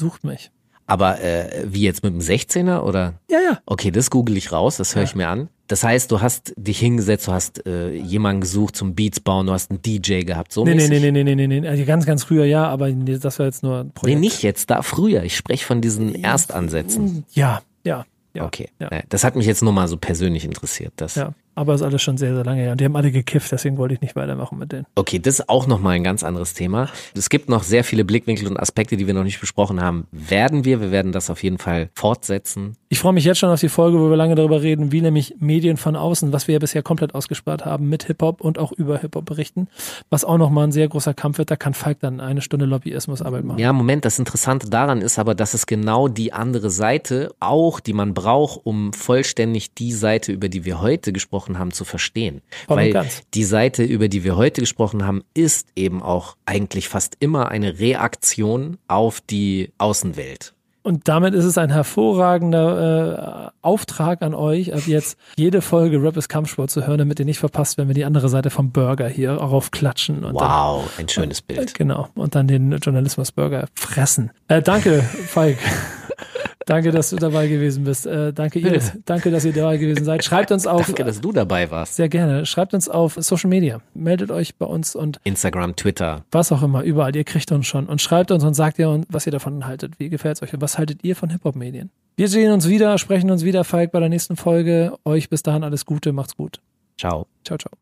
Sucht mich. Aber äh, wie jetzt mit dem 16er oder? Ja, ja. Okay, das google ich raus, das höre Ja. ich mir an. Das heißt, du hast dich hingesetzt, du hast äh, jemanden gesucht zum Beats bauen, du hast einen DJ gehabt, so Nee, nee, mäßig? nee, nee, nee, nee, nee, nee. Also ganz, ganz früher ja, aber nee, das war jetzt nur ein Nee, Projekt. nicht jetzt, da früher. Ich spreche von diesen Erstansätzen. Ja, ja, ja. Okay, Ja. Äh, das hat mich jetzt nur mal so persönlich interessiert. Das. Ja, aber ist alles schon sehr, sehr lange her. Und die haben alle gekifft, deswegen wollte ich nicht weitermachen mit denen. Okay, das ist auch nochmal ein ganz anderes Thema. Es gibt noch sehr viele Blickwinkel und Aspekte, die wir noch nicht besprochen haben. Werden wir, wir werden das auf jeden Fall fortsetzen. Ich freue mich jetzt schon auf die Folge, wo wir lange darüber reden, wie nämlich Medien von außen, was wir ja bisher komplett ausgespart haben, mit Hip-Hop und auch über Hip-Hop berichten, was auch nochmal ein sehr großer Kampf wird. Da kann Falk dann eine Stunde Lobbyismusarbeit machen. Ja, Moment, das Interessante daran ist aber, dass es genau die andere Seite auch, die man braucht, um vollständig die Seite, über die wir heute gesprochen gesprochen haben, zu verstehen. Voll Weil ganz. die Seite, über die wir heute gesprochen haben, ist eben auch eigentlich fast immer eine Reaktion auf die Außenwelt. Und damit ist es ein hervorragender äh, Auftrag an euch, ab jetzt jede Folge Rap ist Kampfsport zu hören, damit ihr nicht verpasst, wenn wir die andere Seite vom Burger hier raufklatschen. Und Wow, ein schönes Dann, Bild. genau. Und dann den Journalismus-Burger fressen. Äh, danke, Falk. Danke, dass du dabei gewesen bist. Äh, danke, ihr. Danke, dass ihr dabei gewesen seid. Schreibt uns auf. Danke, dass du dabei warst. Sehr gerne. Schreibt uns auf Social Media. Meldet euch bei uns und Instagram, Twitter. was auch immer, überall. Ihr kriegt uns schon. Und schreibt uns und sagt ihr, was ihr davon haltet. Wie gefällt es euch und was haltet ihr von Hip-Hop-Medien? Wir sehen uns wieder, sprechen uns wieder, Falk, bei der nächsten Folge. Euch bis dahin alles Gute, macht's gut. Ciao. Ciao, ciao.